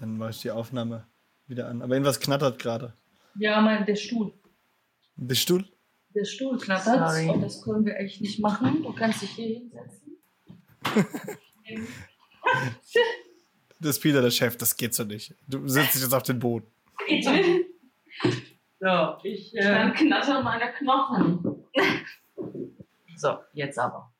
Dann mache ich die Aufnahme wieder an. Aber irgendwas knattert gerade. Ja, mein, der Stuhl. Der Stuhl? Der Stuhl knattert Sorry. und das können wir echt nicht machen. Du kannst dich hier hinsetzen. Das ist Peter, der Chef, das geht so nicht. Du sitzt dich jetzt auf den Boden. So, ich. Dann Äh, knattern meine Knochen. so, jetzt aber.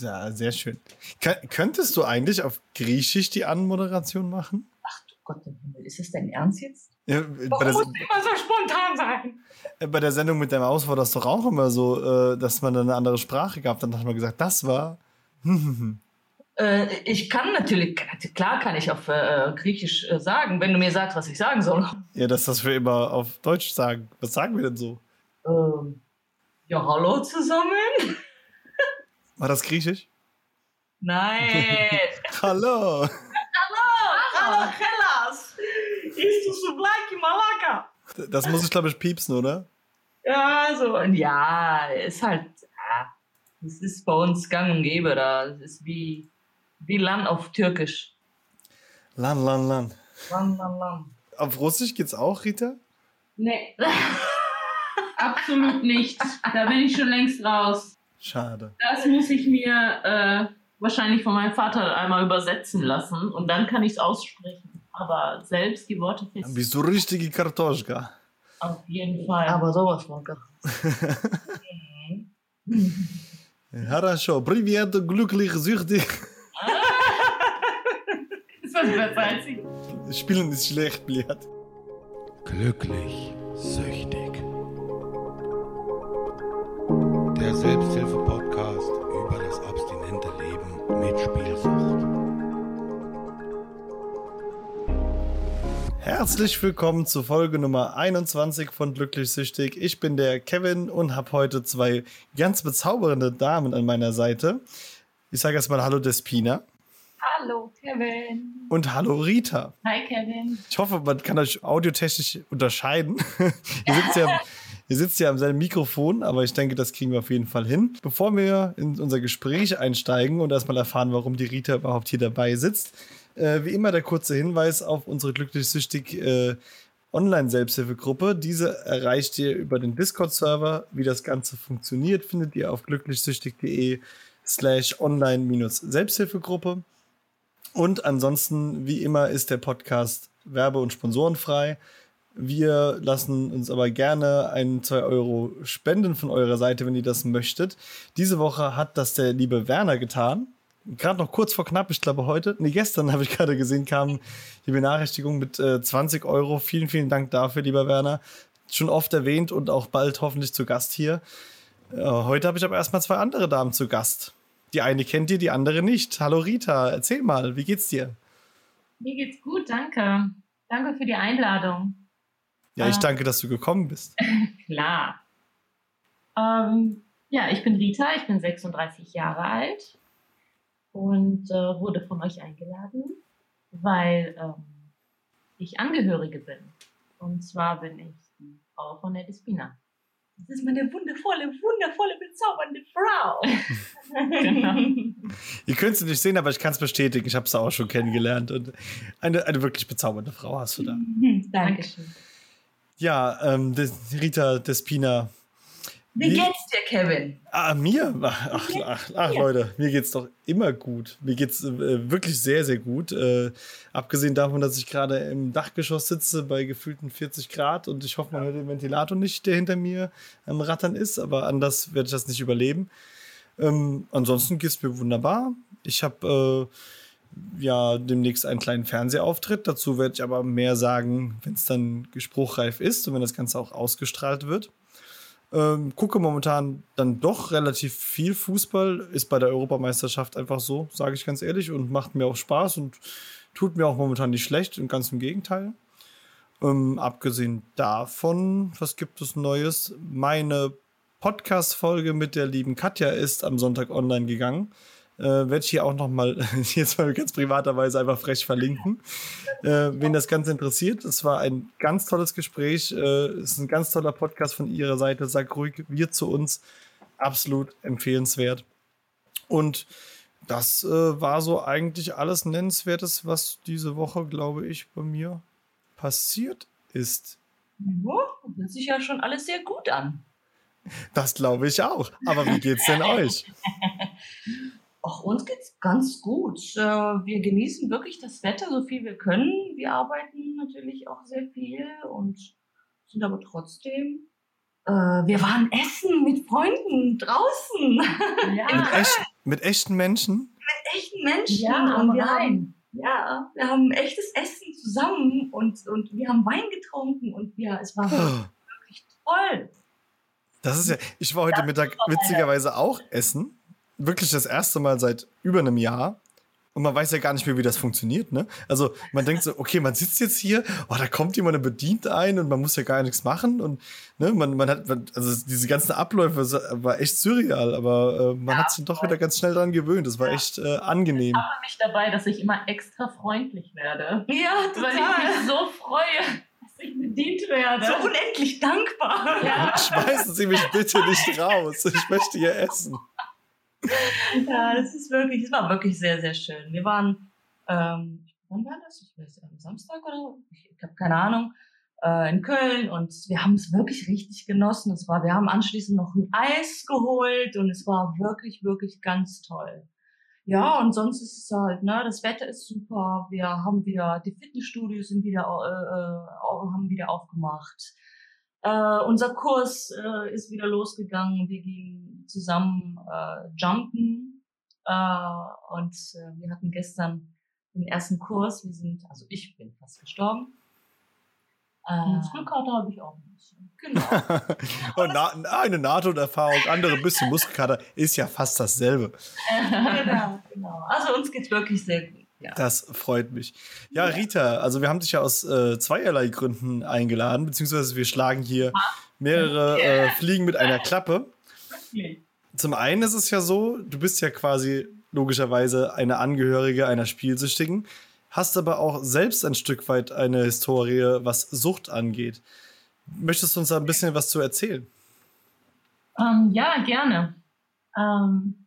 Ja, sehr schön. Kö- könntest du eigentlich auf Griechisch die Anmoderation machen? Ach du Gott im Himmel, ist das dein Ernst jetzt? Ja, bei, Warum der, muss immer so spontan sein? äh, bei der Sendung mit deinem Aus war das doch auch immer so, äh, dass man dann eine andere Sprache gab. Dann hat man gesagt, das war. Äh, ich kann natürlich, klar kann ich auf äh, Griechisch äh, sagen, wenn du mir sagst, was ich sagen soll. Ja, dass das wir immer auf Deutsch sagen. Was sagen wir denn so? Ähm, ja, hallo zusammen? War das Griechisch? Nein. Hallo! hallo, Hellas. Ist du so gleich Malaka? Das muss ich, glaube ich, piepsen, oder? Ja, so. und Ja, ist halt, ja, das ist bei uns gang und gäbe da. Das ist wie, wie Land auf Türkisch. Lan, lan, lan. Land, Land, Land. Auf Russisch geht's auch, Rita? Nee. Absolut nicht. Da bin ich schon längst raus. Schade. Das muss ich mir äh, wahrscheinlich von meinem Vater einmal übersetzen lassen und dann kann ich es aussprechen. Aber selbst die Worte fest. Bist du richtige Kartoschka? Auf jeden Fall. Aber sowas von. Хорошо. Привет, glücklich, süchtig. ist was besser als ich. Spielen ist schlecht, Bliat. Glücklich, süchtig. Der Selbsthilfe-Podcast über das abstinente Leben mit Spielsucht. Herzlich willkommen zu Folge Nummer 21 von Glücklich Süchtig. Ich bin der Kevin und habe heute zwei ganz bezaubernde Damen an meiner Seite. Ich sage erstmal Hallo Despina Hallo, Kevin. und Hallo Rita. Hi, Kevin. Ich hoffe, man kann euch audiotechnisch unterscheiden. ihr, sitzt ja, ihr sitzt ja am selben Mikrofon, aber ich denke, das kriegen wir auf jeden Fall hin. Bevor wir in unser Gespräch einsteigen und erstmal erfahren, warum die Rita überhaupt hier dabei sitzt, äh, wie immer der kurze Hinweis auf unsere glücklich-süchtig äh, Online-Selbsthilfegruppe. Diese erreicht ihr über den Discord-Server. Wie das Ganze funktioniert, findet ihr auf glücklichsüchtig.de slash online-Selbsthilfegruppe. Und ansonsten, wie immer, ist der Podcast werbe- und sponsorenfrei. Wir lassen uns aber gerne ein, zwei Euro spenden von eurer Seite, wenn ihr das möchtet. Diese Woche hat das der liebe Werner getan. Gerade noch kurz vor knapp, ich glaube heute, nee, gestern habe ich gerade gesehen, kam die Benachrichtigung mit äh, 20 Euro. Vielen, vielen Dank dafür, lieber Werner. Schon oft erwähnt und auch bald hoffentlich zu Gast hier. Äh, heute habe ich aber erstmal zwei andere Damen zu Gast. Die eine kennt ihr, die andere nicht. Hallo Rita, erzähl mal, wie geht's dir? Mir geht's gut, danke. Danke für die Einladung. Ja, ich Ah. danke, dass du gekommen bist. Klar. Ähm, ja, ich bin Rita, ich bin 36 Jahre alt und äh, wurde von euch eingeladen, weil ähm, ich Angehörige bin. Und zwar bin ich die Frau von der Despina. Das ist meine wundervolle, wundervolle, bezaubernde Frau. genau. Ihr könnt es nicht sehen, aber ich kann es bestätigen. Ich habe es auch schon kennengelernt. Und eine, eine wirklich bezaubernde Frau hast du da. Dankeschön. Ja, ähm, Rita Despina. Wie Wie- geht's dir, Kevin? Ah, mir? Ach, ach, ach Leute, mir geht's doch immer gut. Mir geht's äh, wirklich sehr, sehr gut. Äh, abgesehen davon, dass ich gerade im Dachgeschoss sitze bei gefühlten 40 Grad und ich hoffe, man hört den Ventilator nicht, der hinter mir am Rattern ist, aber anders werde ich das nicht überleben. Ähm, ansonsten geht's mir wunderbar. Ich habe äh, ja demnächst einen kleinen Fernsehauftritt. Dazu werde ich aber mehr sagen, wenn es dann gespruchreif ist und wenn das Ganze auch ausgestrahlt wird. Ähm, gucke momentan dann doch relativ viel Fußball. Ist bei der Europameisterschaft einfach so, sage ich ganz ehrlich, und macht mir auch Spaß und tut mir auch momentan nicht schlecht, und ganz im Gegenteil. Ähm, abgesehen davon, was gibt es Neues? Meine Podcast-Folge mit der lieben Katja ist am Sonntag online gegangen. Äh, Werde ich hier auch noch mal jetzt mal ganz privaterweise einfach frech verlinken. Äh, wen das Ganze interessiert, es war ein ganz tolles Gespräch. Äh, es ist ein ganz toller Podcast von ihrer Seite. Sag ruhig wir zu uns. Absolut empfehlenswert. Und das äh, war so eigentlich alles Nennenswertes, was diese Woche, glaube ich, bei mir passiert ist. Ja, das hört sich ja schon alles sehr gut an. Das glaube ich auch. Aber wie geht's denn euch? Auch uns geht's ganz gut. Äh, Wir genießen wirklich das Wetter so viel wir können. Wir arbeiten natürlich auch sehr viel und sind aber trotzdem. Äh, wir waren essen mit Freunden draußen, Mit, Ja, echt, mit echten Menschen? mit echten Menschen. ja, und wir haben, rein. ja, wir haben echtes Essen zusammen und, und wir haben Wein getrunken und wir, es war wirklich toll. Das ist ja. Ich war heute Mittag witzigerweise auch essen. Wirklich das erste Mal seit über einem Jahr. Und man weiß ja gar nicht mehr, wie das funktioniert, ne? Also man denkt so, okay, man sitzt jetzt hier, oh, da kommt jemand und bedient ein und man muss ja gar nichts machen. Und ne, man, man hat, also diese ganzen Abläufe war echt surreal, aber äh, man hat sich doch wieder ganz schnell dran gewöhnt. Das war echt äh, angenehm. Ich habe mich dabei, dass ich immer extra freundlich werde. Ja, Weil ich mich so freue, dass ich bedient werde. so unendlich dankbar. ja. Schmeißen Sie mich bitte nicht raus. Ich möchte hier essen. Ja, das ist wirklich, es war wirklich sehr, sehr schön. Wir waren, ähm, wann war das? Ich weiß, am Samstag oder? Ich, ich habe keine Ahnung. Äh, in Köln und wir haben es wirklich richtig genossen. Es war, wir haben anschließend noch ein Eis geholt und es war wirklich, wirklich ganz toll. Ja, und sonst ist es halt, ne, das Wetter ist super. Wir haben wieder, die Fitnessstudios sind wieder, äh, haben wieder aufgemacht. Äh, unser Kurs äh, ist wieder losgegangen. Wir gehen zusammen äh, jumpen. Äh, und äh, wir hatten gestern den ersten Kurs. Wir sind, also ich bin fast gestorben. Äh, Muskelkater habe ich auch ein bisschen. genau. Und na, eine NATO-Erfahrung, andere ein bisschen Muskelkater, ist ja fast dasselbe. genau, genau. Also uns geht's wirklich sehr gut. Ja. Das freut mich. Ja, Rita, also wir haben dich ja aus äh, zweierlei Gründen eingeladen, beziehungsweise wir schlagen hier mehrere äh, Fliegen mit einer Klappe. Zum einen ist es ja so, du bist ja quasi logischerweise eine Angehörige einer Spielsüchtigen, hast aber auch selbst ein Stück weit eine Historie, was Sucht angeht. Möchtest du uns da ein bisschen was zu erzählen? Ähm, ja, gerne. Ähm,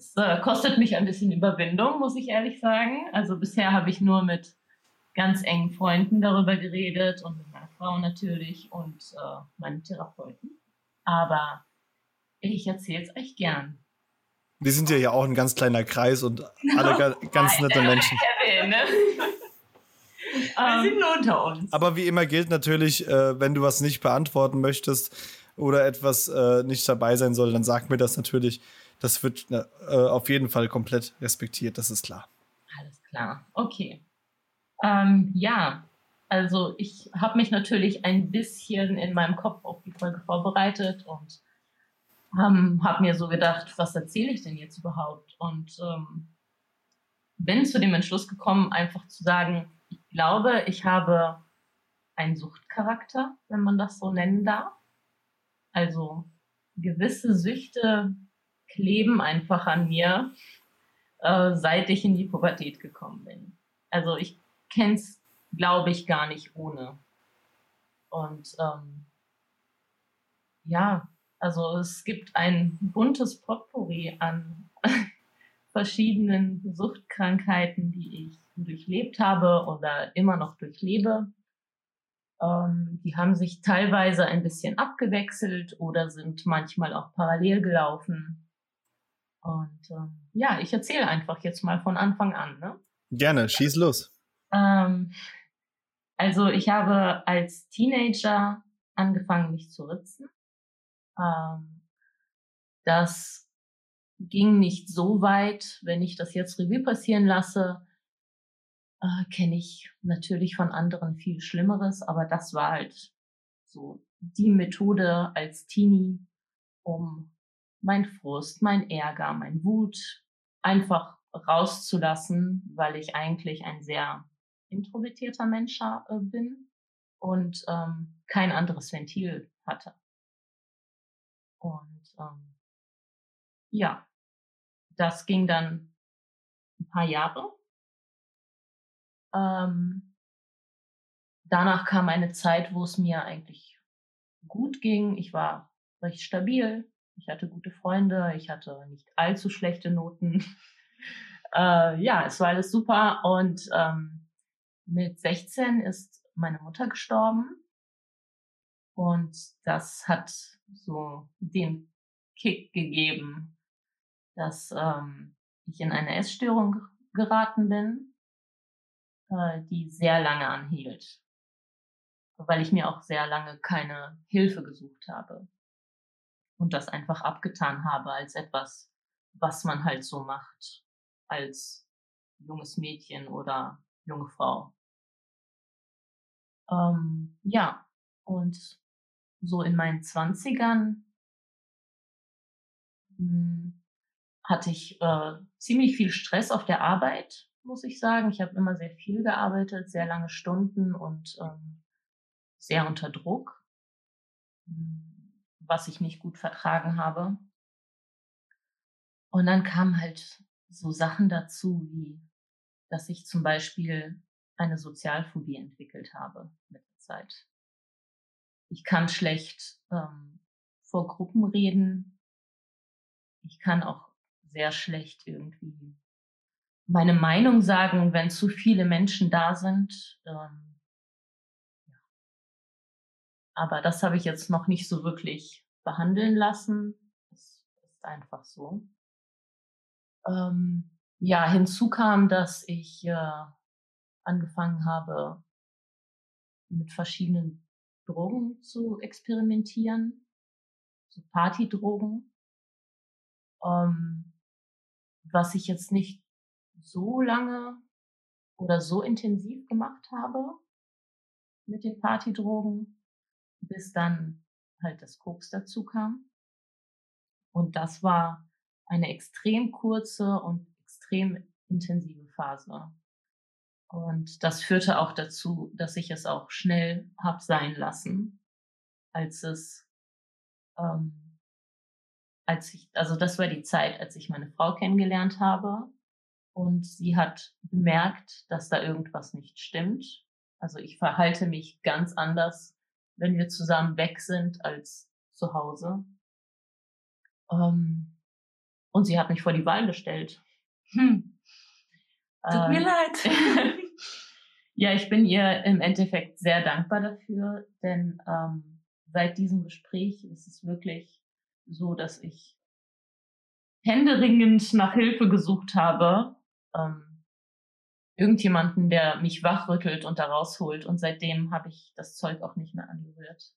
es äh, kostet mich ein bisschen Überwindung, muss ich ehrlich sagen. Also bisher habe ich nur mit ganz engen Freunden darüber geredet und mit meiner Frau natürlich und äh, meinem Therapeuten. Aber ich erzähle es euch gern. Wir sind ja ja auch ein ganz kleiner Kreis und alle ga ganz nette Menschen. Ne? Wir sind nur unter uns. Aber wie immer gilt natürlich, äh, wenn du was nicht beantworten möchtest oder etwas äh, nicht dabei sein soll, dann sag mir das natürlich. Das wird äh, auf jeden Fall komplett respektiert, das ist klar. Alles klar, okay. Ähm, ja, also ich habe mich natürlich ein bisschen in meinem Kopf auf die Folge vorbereitet und ähm, habe mir so gedacht, was erzähle ich denn jetzt überhaupt? Und ähm, bin zu dem Entschluss gekommen, einfach zu sagen, ich glaube, ich habe einen Suchtcharakter, wenn man das so nennen darf. Also gewisse Süchte kleben einfach an mir, äh, seit ich in die Pubertät gekommen bin. Also ich kenne es, glaube ich, gar nicht ohne. Und ähm, ja, also es gibt ein buntes Potpourri an verschiedenen Suchtkrankheiten, die ich durchlebt habe oder immer noch durchlebe. Ähm, die haben sich teilweise ein bisschen abgewechselt oder sind manchmal auch parallel gelaufen. Und ähm, ja, ich erzähle einfach jetzt mal von Anfang an. Ne? Gerne, schieß los. Ähm, also ich habe als Teenager angefangen, mich zu ritzen. Ähm, das ging nicht so weit, wenn ich das jetzt Revue passieren lasse, äh, kenne ich natürlich von anderen viel Schlimmeres, aber das war halt so die Methode als Teenie, um mein Frust, mein Ärger, mein Wut einfach rauszulassen, weil ich eigentlich ein sehr introvertierter Mensch äh, bin und ähm, kein anderes Ventil hatte. Und ähm, ja, das ging dann ein paar Jahre. Ähm, danach kam eine Zeit, wo es mir eigentlich gut ging. Ich war recht stabil. Ich hatte gute Freunde. Ich hatte nicht allzu schlechte Noten. äh, ja, es war alles super. Und ähm, mit 16 ist meine Mutter gestorben. Und das hat so den Kick gegeben, dass ähm, ich in eine Essstörung geraten bin, äh, die sehr lange anhielt, weil ich mir auch sehr lange keine Hilfe gesucht habe und das einfach abgetan habe als etwas, was man halt so macht als junges Mädchen oder junge Frau. Ähm, ja, und so in meinen Zwanzigern hm, hatte ich äh, ziemlich viel Stress auf der Arbeit, muss ich sagen. Ich habe immer sehr viel gearbeitet, sehr lange Stunden und ähm, sehr unter Druck, hm, was ich nicht gut vertragen habe. Und dann kamen halt so Sachen dazu, wie dass ich zum Beispiel eine Sozialphobie entwickelt habe mit der Zeit. Ich kann schlecht ähm, vor Gruppen reden. Ich kann auch sehr schlecht irgendwie meine Meinung sagen, wenn zu viele Menschen da sind. Ähm. Aber das habe ich jetzt noch nicht so wirklich behandeln lassen. Das ist einfach so. Ähm, ja, hinzu kam, dass ich äh, angefangen habe, mit verschiedenen Drogen zu experimentieren, so Partydrogen. Ähm, was ich jetzt nicht so lange oder so intensiv gemacht habe mit den Partydrogen, bis dann halt das Koks dazu kam. Und das war eine extrem kurze und extrem intensive Phase. Und das führte auch dazu, dass ich es auch schnell hab sein lassen, als es ähm, als ich, also das war die Zeit, als ich meine Frau kennengelernt habe. Und sie hat bemerkt, dass da irgendwas nicht stimmt. Also ich verhalte mich ganz anders, wenn wir zusammen weg sind, als zu Hause. Ähm, und sie hat mich vor die Wahl gestellt. Hm. Tut mir ähm, leid. ja, ich bin ihr im Endeffekt sehr dankbar dafür, denn ähm, seit diesem Gespräch ist es wirklich so, dass ich händeringend nach Hilfe gesucht habe. Ähm, irgendjemanden, der mich wachrüttelt und da rausholt. Und seitdem habe ich das Zeug auch nicht mehr angerührt.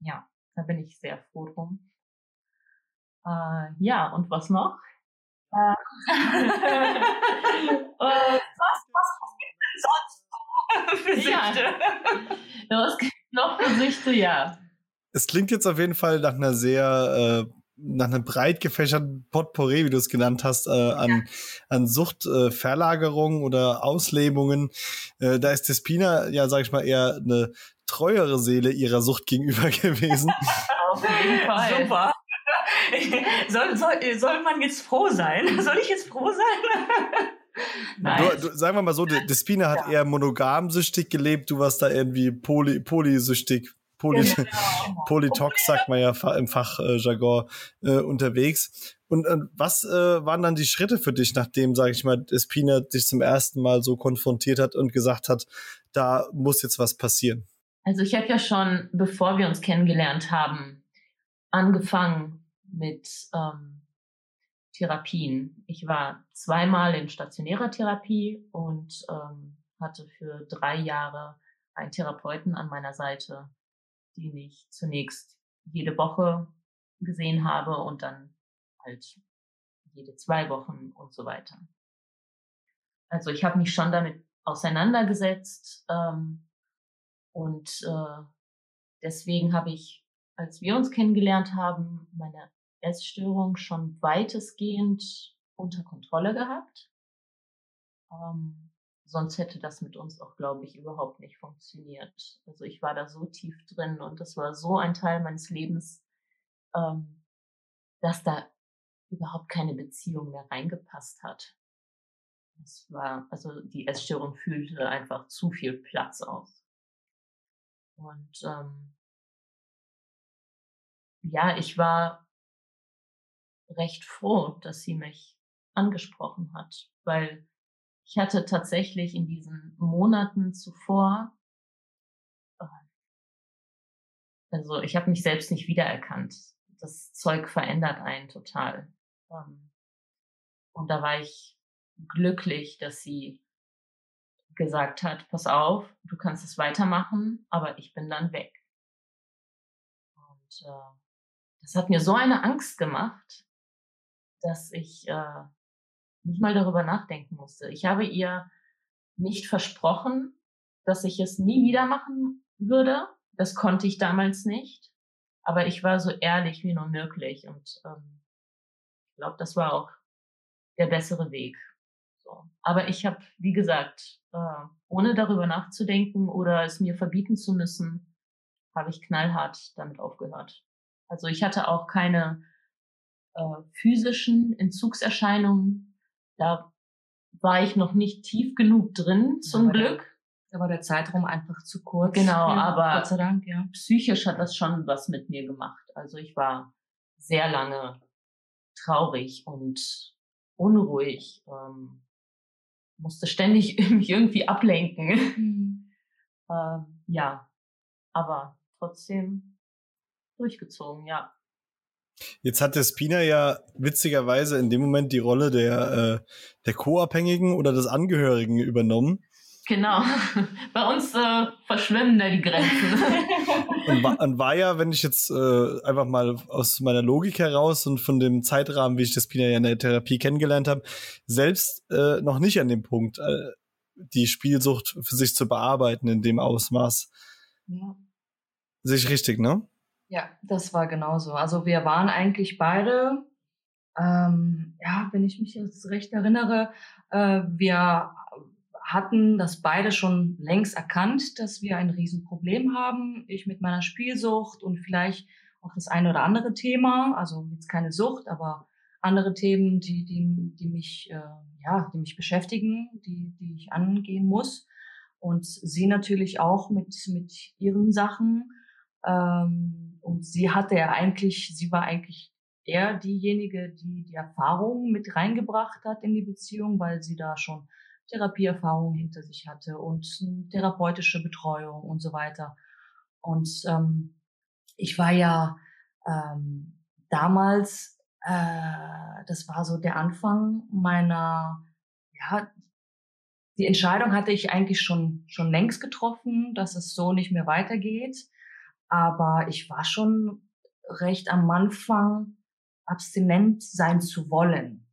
Ja, da bin ich sehr froh drum. Äh, ja, und was noch? Äh, was, was, was sonst für Süchte? Ja. Was gibt noch für Süchte? Ja es klingt jetzt auf jeden Fall nach einer sehr, äh, nach einem breit gefächerten Potpourri, wie du es genannt hast, äh, an, an Suchtverlagerungen äh, oder Auslebungen. Äh, da ist Despina, ja, sag ich mal, eher eine treuere Seele ihrer Sucht gegenüber gewesen. Auf jeden Fall. Super. soll, soll, soll man jetzt froh sein? Soll ich jetzt froh sein? Nein. Du, du, sagen wir mal so, Despina hat ja. eher monogamsüchtig gelebt, du warst da irgendwie poly, polysüchtig. Poly genau. Polytox sagt man ja im Fachjargon äh, unterwegs. Und äh, was äh, waren dann die Schritte für dich, nachdem, sage ich mal, Espina dich zum ersten Mal so konfrontiert hat und gesagt hat, da muss jetzt was passieren? Also ich habe ja schon, bevor wir uns kennengelernt haben, angefangen mit ähm, Therapien. Ich war zweimal in stationärer Therapie und ähm, hatte für drei Jahre einen Therapeuten an meiner Seite, den ich zunächst jede Woche gesehen habe und dann halt jede zwei Wochen und so weiter. Also ich habe mich schon damit auseinandergesetzt ähm, und äh, deswegen habe ich, als wir uns kennengelernt haben, meine Essstörung schon weitestgehend unter Kontrolle gehabt. Ähm, sonst hätte das mit uns auch, glaube ich, überhaupt nicht funktioniert. Also ich war da so tief drin und das war so ein Teil meines Lebens, ähm, dass da überhaupt keine Beziehung mehr reingepasst hat. Es war, also die Essstörung fühlte einfach zu viel Platz aus. Und ähm, ja, ich war recht froh, dass sie mich angesprochen hat, weil ich hatte tatsächlich in diesen Monaten zuvor, äh, also ich habe mich selbst nicht wiedererkannt. Das Zeug verändert einen total. Ähm, und da war ich glücklich, dass sie gesagt hat, pass auf, du kannst es weitermachen, aber ich bin dann weg. Und äh, das hat mir so eine Angst gemacht, dass ich äh, nicht mal darüber nachdenken musste. Ich habe ihr nicht versprochen, dass ich es nie wieder machen würde. Das konnte ich damals nicht. Aber ich war so ehrlich wie nur möglich. Und ähm, ich glaube, das war auch der bessere Weg. So. Aber ich habe, wie gesagt, äh, ohne darüber nachzudenken oder es mir verbieten zu müssen, habe ich knallhart damit aufgehört. Also ich hatte auch keine äh, physischen Entzugserscheinungen. Da war ich noch nicht tief genug drin, zum aber Glück. Da war der Zeitraum einfach zu kurz. Genau, Ja, aber Gott sei Dank, ja. psychisch hat das schon was mit mir gemacht. Also ich war sehr lange traurig und unruhig, ähm, musste ständig mich irgendwie ablenken. Hm. ähm, ja, aber trotzdem durchgezogen, ja. Jetzt hat der Spina ja witzigerweise in dem Moment die Rolle der, äh, der Co-Abhängigen oder des Angehörigen übernommen. Genau. Bei uns äh, verschwimmen da die Grenzen. Und war, und war ja, wenn ich jetzt äh, einfach mal aus meiner Logik heraus und von dem Zeitrahmen, wie ich das Spina ja in der Therapie kennengelernt habe, selbst äh, noch nicht an dem Punkt, äh, die Spielsucht für sich zu bearbeiten in dem Ausmaß. ja. Sehe ich richtig, ne? Ja, das war genauso. Also wir waren eigentlich beide, ähm, ja, wenn ich mich jetzt recht erinnere, äh, wir hatten das beide schon längst erkannt, dass wir ein Riesenproblem haben. Ich mit meiner Spielsucht und vielleicht auch das eine oder andere Thema, also jetzt keine Sucht, aber andere Themen, die, die, die mich, äh, ja, die mich beschäftigen, die, die ich angehen muss. Und sie natürlich auch mit, mit ihren Sachen. Ähm, und sie hatte ja eigentlich, sie war eigentlich eher diejenige, die die Erfahrung mit reingebracht hat in die Beziehung, weil sie da schon Therapieerfahrung hinter sich hatte und eine therapeutische Betreuung und so weiter. Und ähm, ich war ja ähm, damals, äh, das war so der Anfang meiner, ja, die Entscheidung hatte ich eigentlich schon schon längst getroffen, dass es so nicht mehr weitergeht. Aber ich war schon recht am Anfang abstinent sein zu wollen.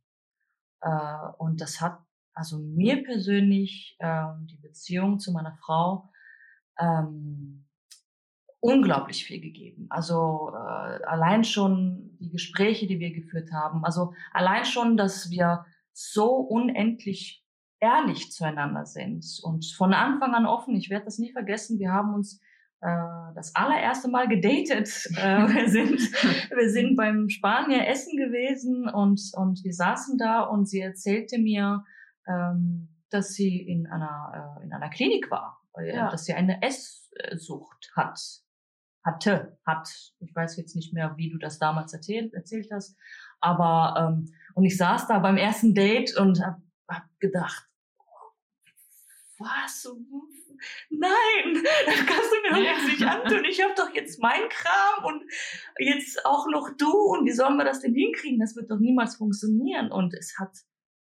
Äh, und das hat also mir persönlich ähm, die Beziehung zu meiner Frau ähm, unglaublich viel gegeben. Also äh, allein schon die Gespräche, die wir geführt haben, also allein schon, dass wir so unendlich ehrlich zueinander sind und von Anfang an offen. Ich werde das nie vergessen. Wir haben uns äh, das allererste Mal gedatet. Äh, wir sind wir sind beim Spanier essen gewesen und und wir saßen da und sie erzählte mir ähm, dass sie in einer, äh, in einer Klinik war, äh, Ja. dass sie eine Esssucht hat, hatte, hat. Ich weiß jetzt nicht mehr, wie du das damals erzählt, erzählt hast, aber ähm, und ich saß da beim ersten Date und hab, hab gedacht, was? Nein, das kannst du mir doch jetzt nicht antun. Ich habe doch jetzt mein Kram und jetzt auch noch du und wie sollen wir das denn hinkriegen? Das wird doch niemals funktionieren. Und es hat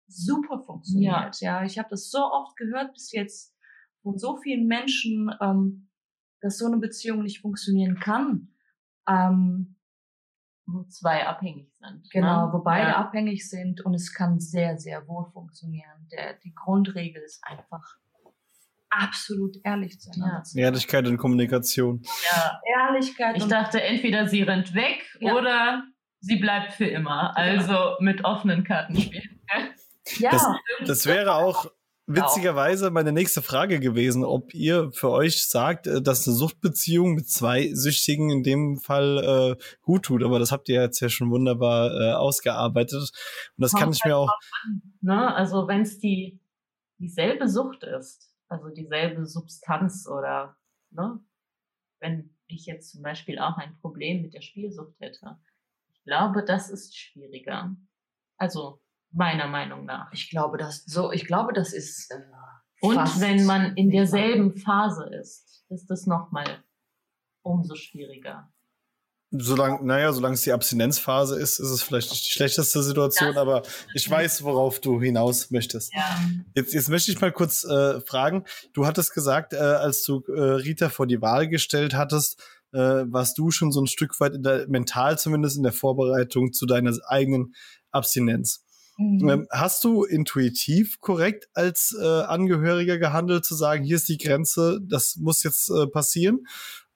super funktioniert. Ja, ich habe das so oft gehört bis jetzt von so vielen Menschen, ähm, dass so eine Beziehung nicht funktionieren kann. Ähm, Wo zwei abhängig sind. genau, ne? wo beide ja. abhängig sind und es kann sehr, sehr wohl funktionieren. Der, die Grundregel ist einfach absolut ehrlich Ja. zu sein. Ehrlichkeit und Kommunikation. ja. Ehrlichkeit Ich dachte, entweder sie rennt weg Ja. oder sie bleibt für immer. Also mit offenen Karten spielen. ja, Das, das wäre auch witzigerweise meine nächste Frage gewesen, ob ihr für euch sagt, äh, dass eine Suchtbeziehung mit zwei Süchtigen in dem Fall äh, gut tut. Aber das habt ihr jetzt ja schon wunderbar äh, ausgearbeitet. Und das kann ich mir auch. Ne? Also wenn es die dieselbe Sucht ist, also dieselbe Substanz oder ne? wenn ich jetzt zum Beispiel auch ein Problem mit der Spielsucht hätte, ich glaube, das ist schwieriger. Also meiner Meinung nach. Ich glaube, das so, ich glaube, das ist. Äh, Und wenn man in derselben Phase ist, ist das nochmal umso schwieriger. Solange, naja, solange es die Abstinenzphase ist, ist es vielleicht nicht die schlechteste Situation, Das- aber ich weiß, worauf du hinaus möchtest. Ja. Jetzt, jetzt möchte ich mal kurz äh, fragen. Du hattest gesagt, äh, als du äh, Rita vor die Wahl gestellt hattest, äh, warst du schon so ein Stück weit in der, mental zumindest in der Vorbereitung zu deiner eigenen Abstinenz. Mhm. Ähm, hast du intuitiv korrekt als äh, Angehöriger gehandelt, zu sagen, hier ist die Grenze, das muss jetzt äh, passieren?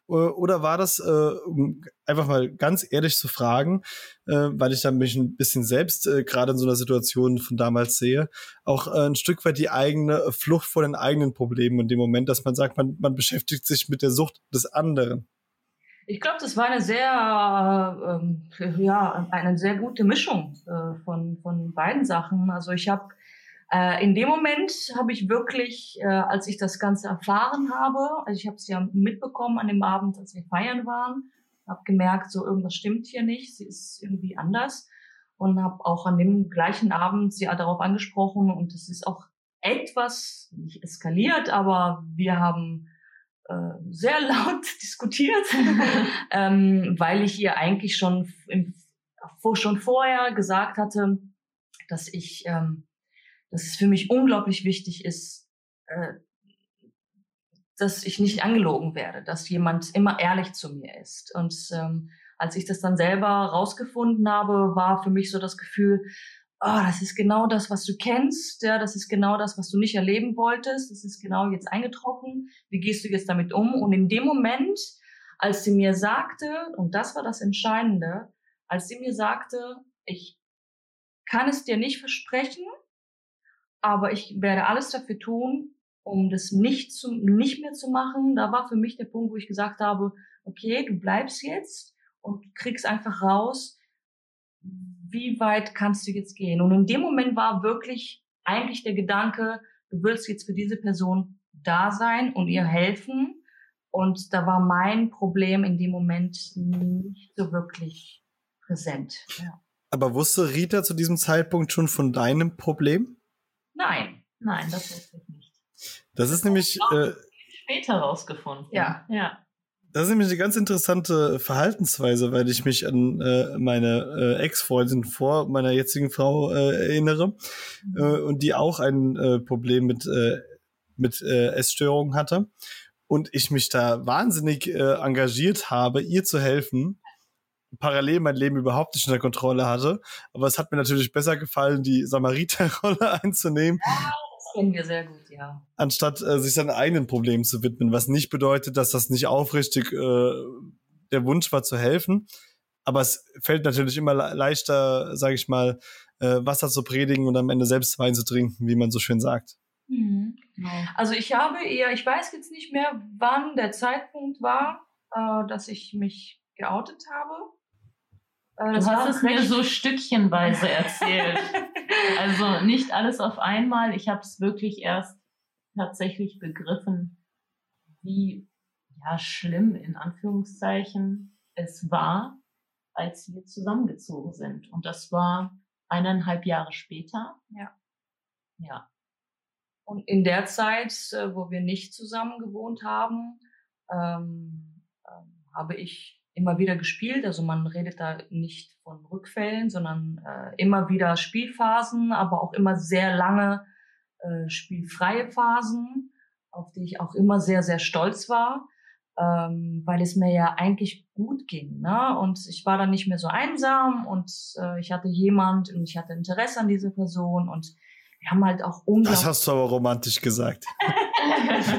Äh, Oder war das, äh, um einfach mal ganz ehrlich zu fragen, äh, weil ich dann mich ein bisschen selbst gerade in so einer Situation von damals sehe, auch ein Stück weit die eigene Flucht vor den eigenen Problemen in dem Moment, dass man sagt, man, man beschäftigt sich mit der Sucht des anderen. Ich glaube, das war eine sehr, äh, ähm, ja, eine sehr gute Mischung äh, von, von beiden Sachen. Also ich habe äh, in dem Moment habe ich wirklich, äh, als ich das Ganze erfahren habe, also ich habe es ja mitbekommen an dem Abend, als wir feiern waren, habe gemerkt, so irgendwas stimmt hier nicht, sie ist irgendwie anders und habe auch an dem gleichen Abend sie darauf angesprochen und es ist auch etwas nicht eskaliert, aber wir haben äh, sehr laut diskutiert, ähm, weil ich ihr eigentlich schon, im, schon vorher gesagt hatte, dass ich, ähm, dass es für mich unglaublich wichtig ist, äh, dass ich nicht angelogen werde, dass jemand immer ehrlich zu mir ist. Und ähm, als ich das dann selber rausgefunden habe, war für mich so das Gefühl, oh, das ist genau das, was du kennst, ja, das ist genau das, was du nicht erleben wolltest, das ist genau jetzt eingetroffen, wie gehst du jetzt damit um? Und in dem Moment, als sie mir sagte, und das war das Entscheidende, als sie mir sagte, ich kann es dir nicht versprechen, aber ich werde alles dafür tun, um das nicht, zu, nicht mehr zu machen, da war für mich der Punkt, wo ich gesagt habe, okay, du bleibst jetzt und kriegst einfach raus, wie weit kannst du jetzt gehen? Und in dem Moment war wirklich eigentlich der Gedanke, du willst jetzt für diese Person da sein und ihr helfen. Und da war mein Problem in dem Moment nicht so wirklich präsent. Ja. Aber wusste Rita zu diesem Zeitpunkt schon von deinem Problem? Nein. Nein, das wusste ich nicht. Das ist nämlich, äh, Später rausgefunden. Ja. Ja. Das ist nämlich eine ganz interessante Verhaltensweise, weil ich mich an äh, meine äh, Ex-Freundin vor meiner jetzigen Frau äh, erinnere äh, und die auch ein äh, Problem mit, äh, mit äh, Essstörungen hatte und ich mich da wahnsinnig äh, engagiert habe, ihr zu helfen, parallel mein Leben überhaupt nicht unter Kontrolle hatte. Aber es hat mir natürlich besser gefallen, die Samariter-Rolle einzunehmen, Das kennen wir sehr gut, ja. anstatt äh, sich seinen eigenen Problemen zu widmen, was nicht bedeutet, dass das nicht aufrichtig äh, der Wunsch war zu helfen. Aber es fällt natürlich immer le leichter, sage ich mal, äh, Wasser zu predigen und am Ende selbst Wein zu trinken, wie man so schön sagt. Genau. Also ich habe eher, ich weiß jetzt nicht mehr, wann der Zeitpunkt war, äh, dass ich mich geoutet habe. Äh, Du hast es mir so stückchenweise erzählt. Also nicht alles auf einmal. Ich habe es wirklich erst tatsächlich begriffen, wie ja, schlimm in Anführungszeichen es war, als wir zusammengezogen sind. Und das war eineinhalb Jahre später. Ja. Ja. Und in der Zeit, äh, wo wir nicht zusammen gewohnt haben, ähm, ähm, habe ich immer wieder gespielt. Also man redet da nicht von Rückfällen, sondern äh, immer wieder Spielphasen, aber auch immer sehr lange äh, spielfreie Phasen, auf die ich auch immer sehr, sehr stolz war, ähm, weil es mir ja eigentlich gut ging. Ne? Und ich war dann nicht mehr so einsam und äh, ich hatte jemand und ich hatte Interesse an dieser Person und wir haben halt auch Das unglaublich hast du aber romantisch gesagt.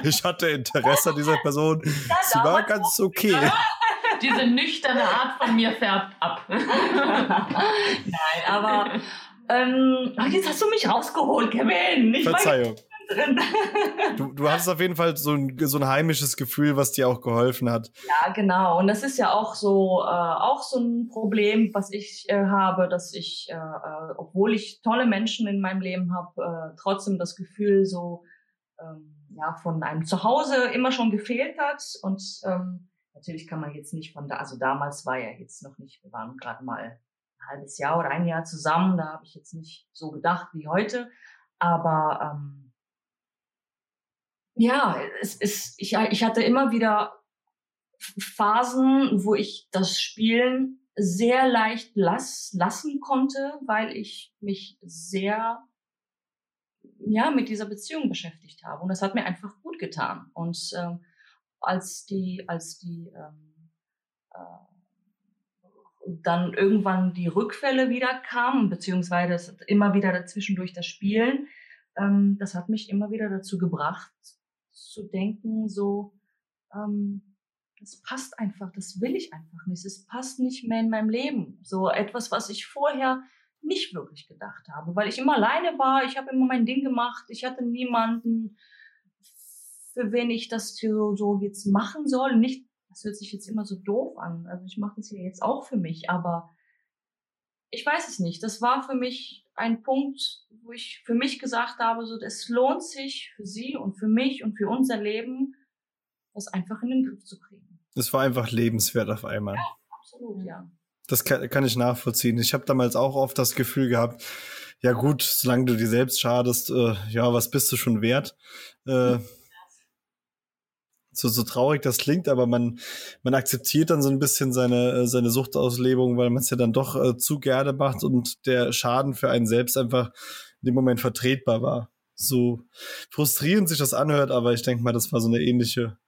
Ich hatte Interesse an dieser Person. Sie war ganz okay. Diese nüchterne Art von mir färbt ab. Nein, aber ähm, ach, jetzt hast du mich rausgeholt, Kevin. Ich Verzeihung. drin. Du, du hattest auf jeden Fall so ein, so ein heimisches Gefühl, was dir auch geholfen hat. Ja, genau. Und das ist ja auch so, äh, auch so ein Problem, was ich äh, habe, dass ich, äh, äh, obwohl ich tolle Menschen in meinem Leben habe, äh, trotzdem das Gefühl so, ähm, ja, von einem Zuhause immer schon gefehlt hat. Und ähm, natürlich kann man jetzt nicht von da, also damals war ja jetzt noch nicht, wir waren gerade mal ein halbes Jahr oder ein Jahr zusammen. Da habe ich jetzt nicht so gedacht wie heute. Aber ähm, ja, es ist, ich, ich hatte immer wieder Phasen, wo ich das Spielen sehr leicht las, lassen konnte, weil ich mich sehr ja mit dieser Beziehung beschäftigt habe und das hat mir einfach gut getan und ähm, als die als die ähm, äh, dann irgendwann die Rückfälle wieder kamen beziehungsweise immer wieder dazwischendurch das Spielen ähm, das hat mich immer wieder dazu gebracht zu denken so ähm, das passt einfach, das will ich einfach nicht. Es passt nicht mehr in meinem Leben. So etwas, was ich vorher nicht wirklich gedacht habe, weil ich immer alleine war, ich habe immer mein Ding gemacht, ich hatte niemanden, für wen ich das so, so jetzt machen soll. Nicht, das hört sich jetzt immer so doof an. Also ich mache das ja jetzt auch für mich, aber ich weiß es nicht. Das war für mich ein Punkt, wo ich für mich gesagt habe, so, es lohnt sich für Sie und für mich und für unser Leben, das einfach in den Griff zu kriegen. Es war einfach lebenswert auf einmal. Ja, absolut, ja. Das kann, kann ich nachvollziehen. Ich habe damals auch oft das Gefühl gehabt, ja gut, solange du dir selbst schadest, äh, ja, was bist du schon wert? Äh, so, so traurig das klingt, aber man, man akzeptiert dann so ein bisschen seine, äh, seine Suchtauslebung, weil man es ja dann doch äh, zu gerne macht und der Schaden für einen selbst einfach in dem Moment vertretbar war. So frustrierend sich das anhört, aber ich denke mal, das war so eine ähnliche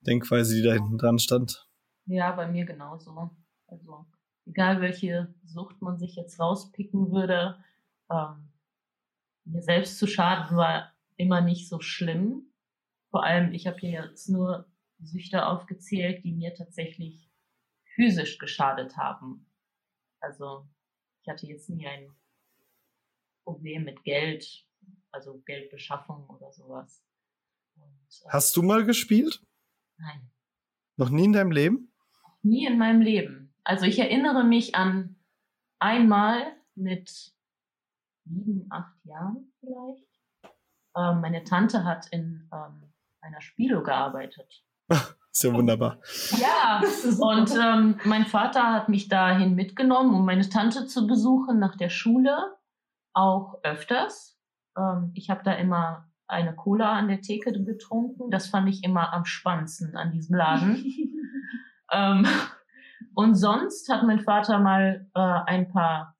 Denkweise, die da hinten dran stand. Ja, bei mir genauso. Also egal welche Sucht man sich jetzt rauspicken würde, ähm, mir selbst zu schaden war immer nicht so schlimm. Vor allem, ich habe hier jetzt nur Süchte aufgezählt, die mir tatsächlich physisch geschadet haben. Also ich hatte jetzt nie ein Problem mit Geld, also Geldbeschaffung oder sowas. Und, äh, Hast du mal gespielt? Nein. Noch nie in deinem Leben? Nie in meinem Leben. Also ich erinnere mich an einmal mit sieben, acht Jahren vielleicht. Ähm, meine Tante hat in ähm, einer Spielo gearbeitet. Ist ja wunderbar. Ja, und ähm, mein Vater hat mich dahin mitgenommen, um meine Tante zu besuchen nach der Schule, auch öfters. Ähm, ich habe da immer eine Cola an der Theke getrunken. Das fand ich immer am spannendsten an diesem Laden. ähm, und sonst hat mein Vater mal äh, ein paar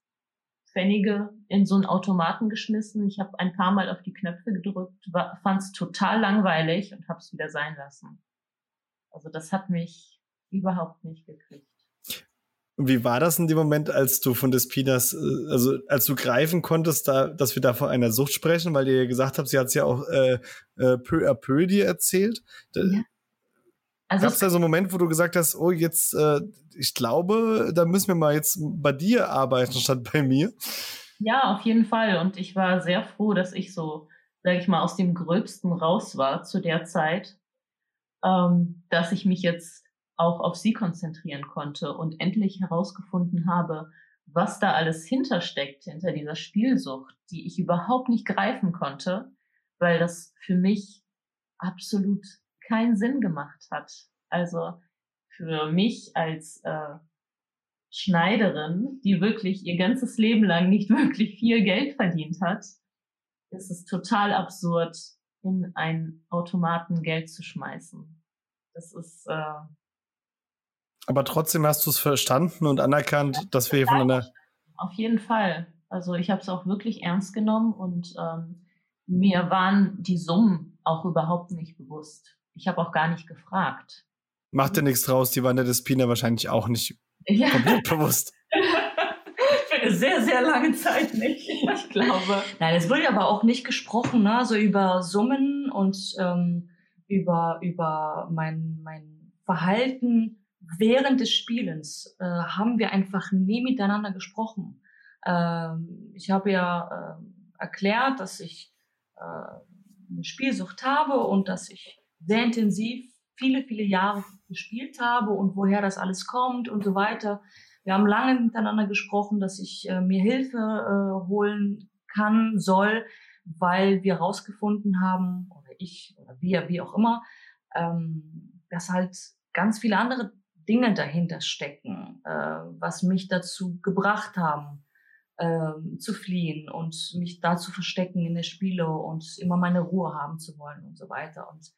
Pfennige in so einen Automaten geschmissen. Ich habe ein paar Mal auf die Knöpfe gedrückt, fand es total langweilig und habe es wieder sein lassen. Also das hat mich überhaupt nicht gekriegt. Wie war das in dem Moment, als du von Despinas, äh, also als du greifen konntest, da, dass wir da von einer Sucht sprechen, weil ihr ja gesagt habt, sie hat es ja auch äh, äh, peu à peu dir erzählt. Ja. Also Gab es da so einen Moment, wo du gesagt hast, oh, jetzt, äh, ich glaube, da müssen wir mal jetzt bei dir arbeiten statt bei mir? Ja, auf jeden Fall. Und ich war sehr froh, dass ich so, sage ich mal, aus dem Gröbsten raus war zu der Zeit, ähm, dass ich mich jetzt auch auf sie konzentrieren konnte und endlich herausgefunden habe, was da alles hintersteckt, hinter dieser Spielsucht, die ich überhaupt nicht greifen konnte, weil das für mich absolut keinen Sinn gemacht hat. Also für mich als äh, Schneiderin, die wirklich ihr ganzes Leben lang nicht wirklich viel Geld verdient hat, ist es total absurd, in einen Automaten Geld zu schmeißen. Das ist äh, aber trotzdem hast du es verstanden und anerkannt, dass wir hier voneinander. Auf jeden Fall. Also ich habe es auch wirklich ernst genommen und ähm, mir waren die Summen auch überhaupt nicht bewusst. Ich habe auch gar nicht gefragt. Macht dir nichts draus, die waren der Despina wahrscheinlich auch nicht ja. komplett bewusst. Für eine sehr, sehr lange Zeit nicht, ich glaube. Nein, es wurde aber auch nicht gesprochen, ne? so über Summen und ähm, über, über mein, mein Verhalten während des Spielens äh, haben wir einfach nie miteinander gesprochen. Ähm, ich habe ja äh, erklärt, dass ich äh, eine Spielsucht habe und dass ich sehr intensiv viele, viele Jahre gespielt habe und woher das alles kommt und so weiter. Wir haben lange miteinander gesprochen, dass ich äh, mir Hilfe äh, holen kann, soll, weil wir herausgefunden haben, oder ich, oder wir, wie auch immer, ähm, dass halt ganz viele andere Dinge dahinter stecken, äh, was mich dazu gebracht haben, ähm, zu fliehen und mich da zu verstecken in der Spiele und immer meine Ruhe haben zu wollen und so weiter. Und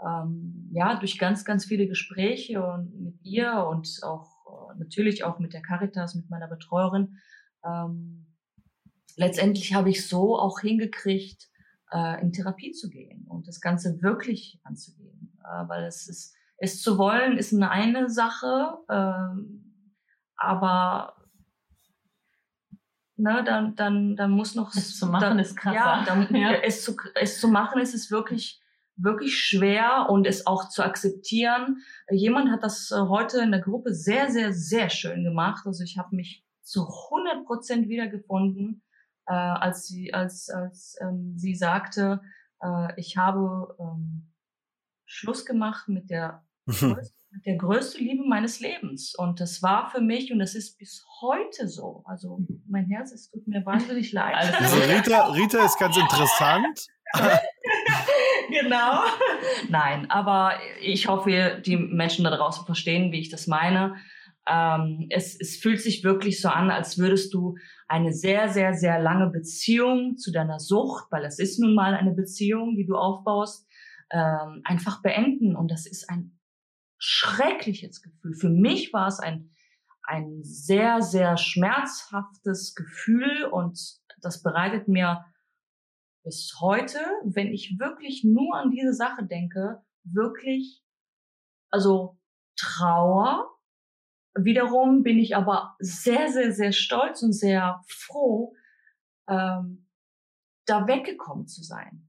ähm, ja, durch ganz, ganz viele Gespräche und mit ihr und auch äh, natürlich auch mit der Caritas, mit meiner Betreuerin, ähm, letztendlich habe ich so auch hingekriegt, äh, in Therapie zu gehen und das Ganze wirklich anzugehen. Äh, weil es ist, es zu wollen ist eine, eine Sache, äh, aber ne, dann, dann, dann muss noch es zu machen dann, ist krasser. Ja, dann, Ja. Es, zu, es zu machen ist es wirklich wirklich schwer und es auch zu akzeptieren. Jemand hat das äh, heute in der Gruppe sehr, sehr, sehr schön gemacht. Also ich habe mich zu 100 Prozent wiedergefunden, äh, als sie, als, als ähm, sie sagte, äh, ich habe ähm, Schluss gemacht mit der, größten, mit der größten Liebe meines Lebens. Und das war für mich, und das ist bis heute so. Also mein Herz, es tut mir wahnsinnig leid. Also Rita, Rita ist ganz interessant. genau. Nein, aber ich hoffe, die Menschen da draußen verstehen, wie ich das meine. Ähm, es, es fühlt sich wirklich so an, als würdest du eine sehr, sehr, sehr lange Beziehung zu deiner Sucht, weil es ist nun mal eine Beziehung, die du aufbaust, ähm, einfach beenden. Und das ist ein schreckliches Gefühl. Für mich war es ein, ein sehr, sehr schmerzhaftes Gefühl und das bereitet mir bis heute, wenn ich wirklich nur an diese Sache denke, wirklich, also Trauer. Wiederum bin ich aber sehr, sehr, sehr stolz und sehr froh, ähm, da weggekommen zu sein.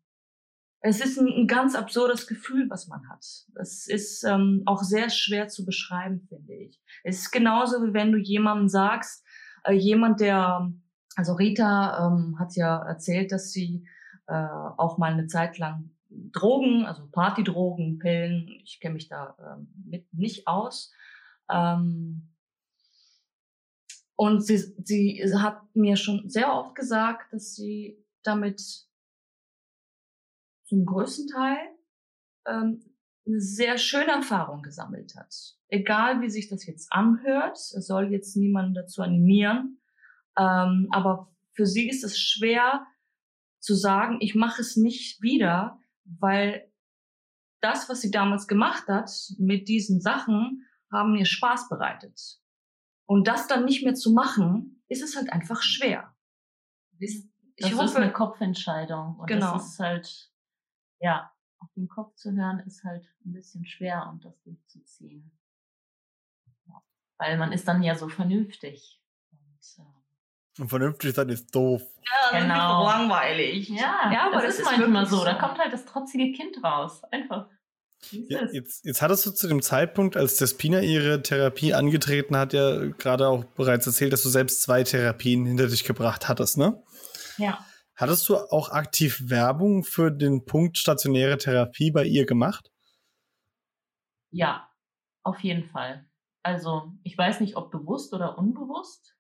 Es ist ein, ein ganz absurdes Gefühl, was man hat. Es ist ähm, auch sehr schwer zu beschreiben, finde ich. Es ist genauso, wie wenn du jemandem sagst, äh, jemand, der, also Rita ähm, hat ja erzählt, dass sie äh, auch mal eine Zeit lang Drogen, also Partydrogen, Pillen, ich kenne mich da ähm, mit nicht aus. Ähm, und sie, sie hat mir schon sehr oft gesagt, dass sie damit zum größten Teil ähm, eine sehr schöne Erfahrung gesammelt hat. Egal wie sich das jetzt anhört, es soll jetzt niemanden dazu animieren, ähm, aber für sie ist es schwer zu sagen, ich mache es nicht wieder, weil das, was sie damals gemacht hat mit diesen Sachen, haben mir Spaß bereitet. Und das dann nicht mehr zu machen, ist es halt einfach schwer. Ich Das ist hoffe, eine Kopfentscheidung. Und Genau. das ist halt, ja, auf den Kopf zu hören, ist halt ein bisschen schwer und das durchzuziehen. Ja. Weil man ist dann ja so vernünftig. Und, äh, Und vernünftig sein ist doof. ja, Genau. langweilig. ja, Ja, aber das, das ist ist manchmal so. Da kommt halt das trotzige Kind raus. Einfach. Ja, ist. jetzt, jetzt hattest du zu dem Zeitpunkt, als Despina ihre Therapie angetreten hat, ja gerade auch bereits erzählt, dass du selbst zwei Therapien hinter dich gebracht hattest, ne? ja. Hattest du auch aktiv Werbung für den Punkt stationäre Therapie bei ihr gemacht? Ja, auf jeden Fall. Also, ich weiß nicht, ob bewusst oder unbewusst.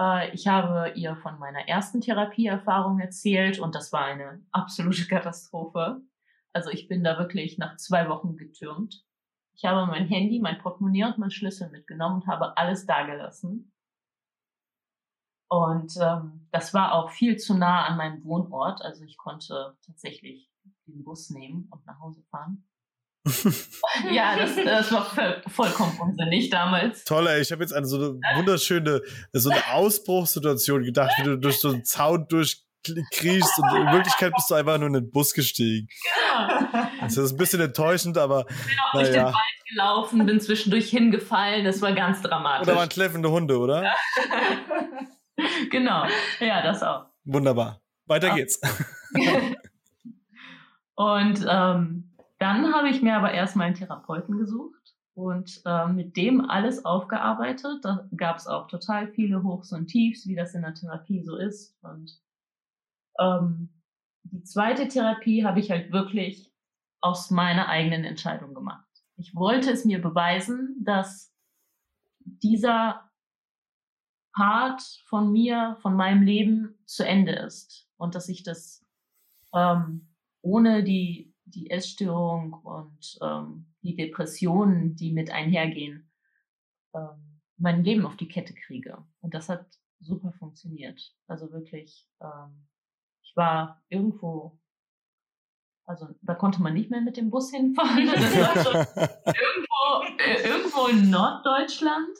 Äh, ich habe ihr von meiner ersten Therapieerfahrung erzählt und das war eine absolute Katastrophe. Also, ich bin da wirklich nach zwei Wochen getürmt. Ich habe mein Handy, mein Portemonnaie und meinen Schlüssel mitgenommen und habe alles dagelassen. Und ähm, das war auch viel zu nah an meinem Wohnort. Also ich konnte tatsächlich den Bus nehmen und nach Hause fahren. Ja, das, das war voll, vollkommen unsinnig damals. Toll, ey. Ich habe jetzt an so eine wunderschöne, so eine Ausbruchssituation gedacht, wie du durch so einen Zaun durchkriechst und in Wirklichkeit bist du einfach nur in den Bus gestiegen. Ja. Das ist ein bisschen enttäuschend, aber bin auch durch den naja. Wald gelaufen, bin zwischendurch hingefallen. Das war ganz dramatisch. Oder waren kläffende Hunde, oder? genau. Ja, das auch. Wunderbar. Weiter Ah. geht's. Und ähm, dann habe ich mir aber erstmal einen Therapeuten gesucht und ähm, mit dem alles aufgearbeitet. Da gab es auch total viele Hochs und Tiefs, wie das in der Therapie so ist. Und ähm, die zweite Therapie habe ich halt wirklich aus meiner eigenen Entscheidung gemacht. Ich wollte es mir beweisen, dass dieser Part von mir, von meinem Leben zu Ende ist und dass ich das ähm, ohne die, die Essstörung und ähm, die Depressionen, die mit einhergehen, ähm, mein Leben auf die Kette kriege. Und das hat super funktioniert. Also wirklich, ähm, ich war irgendwo, also da konnte man nicht mehr mit dem Bus hinfahren. irgendwo, äh, irgendwo in Norddeutschland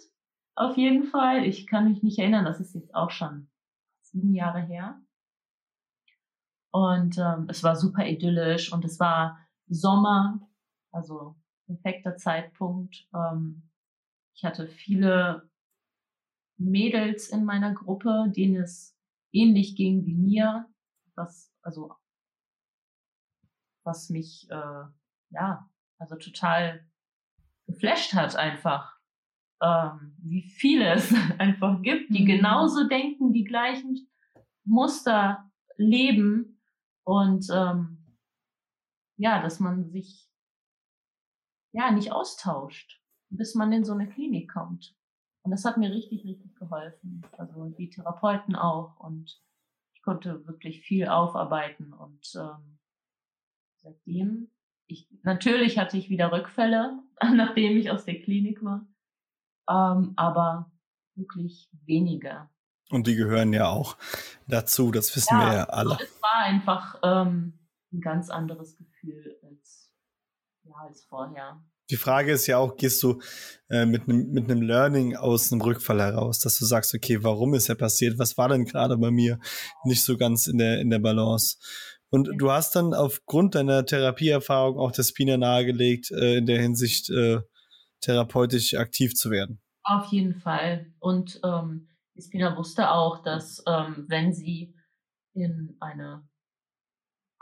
auf jeden Fall. Ich kann mich nicht erinnern, das ist jetzt auch schon sieben Jahre her. Und ähm, es war super idyllisch und es war Sommer, also perfekter Zeitpunkt. Ähm, ich hatte viele Mädels in meiner Gruppe, denen es ähnlich ging wie mir, was also was mich äh, ja also total geflasht hat einfach, ähm, wie viele es einfach gibt, die mhm. genauso denken, die gleichen Muster leben und ähm, ja, dass man sich ja nicht austauscht, bis man in so eine Klinik kommt. Und das hat mir richtig, richtig geholfen. Also die Therapeuten auch. Und ich konnte wirklich viel aufarbeiten. Und ähm, seitdem, ich, natürlich hatte ich wieder Rückfälle, nachdem ich aus der Klinik war. Ähm, aber wirklich weniger. Und die gehören ja auch dazu, das wissen ja, wir ja alle. Es war einfach ähm, ein ganz anderes Gefühl als, ja, als vorher. Die Frage ist ja auch, gehst du äh, mit einem mit einem Learning aus einem Rückfall heraus, dass du sagst, okay, warum ist er passiert? Was war denn gerade bei mir nicht so ganz in der in der Balance? Und du hast dann aufgrund deiner Therapieerfahrung auch das Spina nahegelegt, äh, in der Hinsicht äh, therapeutisch aktiv zu werden. Auf jeden Fall. Und ähm, Spina wusste auch, dass ähm, wenn sie in eine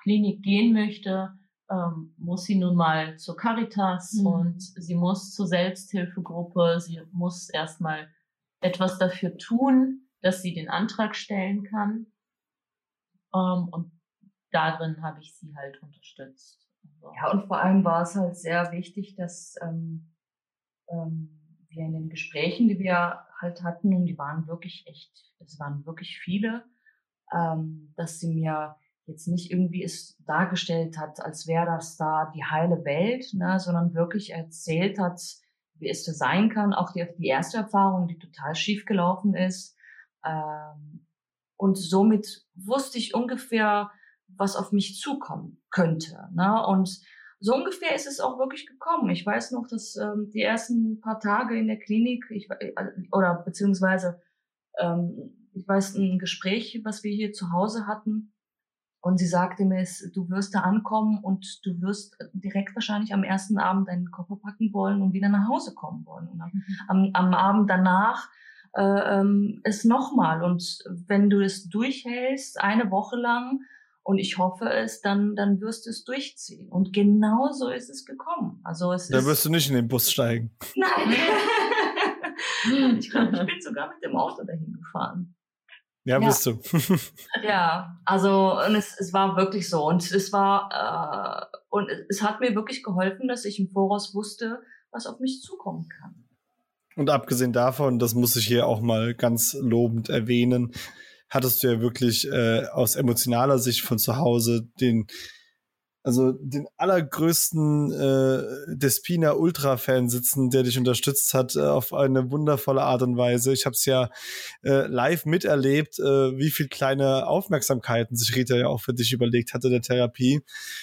Klinik gehen möchte, ähm, muss sie nun mal zur Caritas mhm. und sie muss zur Selbsthilfegruppe, sie muss erstmal etwas dafür tun, dass sie den Antrag stellen kann. Ähm, und darin habe ich sie halt unterstützt. Also, ja, und vor allem war es halt sehr wichtig, dass ähm, ähm, wir in den Gesprächen, die wir halt hatten, und die waren wirklich echt, es waren wirklich viele, ähm, dass sie mir jetzt nicht irgendwie es dargestellt hat, als wäre das da die heile Welt, ne, sondern wirklich erzählt hat, wie es das sein kann. Auch die, die erste Erfahrung, die total schief gelaufen ist. Ähm, und somit wusste ich ungefähr, was auf mich zukommen könnte. Ne? Und so ungefähr ist es auch wirklich gekommen. Ich weiß noch, dass ähm, die ersten paar Tage in der Klinik, ich, äh, oder beziehungsweise ähm, ich weiß ein Gespräch, was wir hier zu Hause hatten, und sie sagte mir, du wirst da ankommen und du wirst direkt wahrscheinlich am ersten Abend deinen Koffer packen wollen und wieder nach Hause kommen wollen. Und am, mhm. am, am Abend danach äh, ähm, es nochmal. Und wenn du es durchhältst, eine Woche lang, und ich hoffe es, dann, dann wirst du es durchziehen. Und genau so ist es gekommen. Also es da wirst du nicht in den Bus steigen. Nein. ich glaube, ich bin sogar mit dem Auto dahin gefahren. Ja, ja, bist du. ja, also und es, es war wirklich so. Und es war, äh, und es hat mir wirklich geholfen, dass ich im Voraus wusste, was auf mich zukommen kann. Und abgesehen davon, das muss ich hier auch mal ganz lobend erwähnen, hattest du ja wirklich äh, aus emotionaler Sicht von zu Hause den also den allergrößten äh, Despina Ultra-Fan sitzen, der dich unterstützt hat äh, auf eine wundervolle Art und Weise. Ich habe es ja äh, live miterlebt, äh, wie viel kleine Aufmerksamkeiten sich Rita ja auch für dich überlegt hatte der Therapie.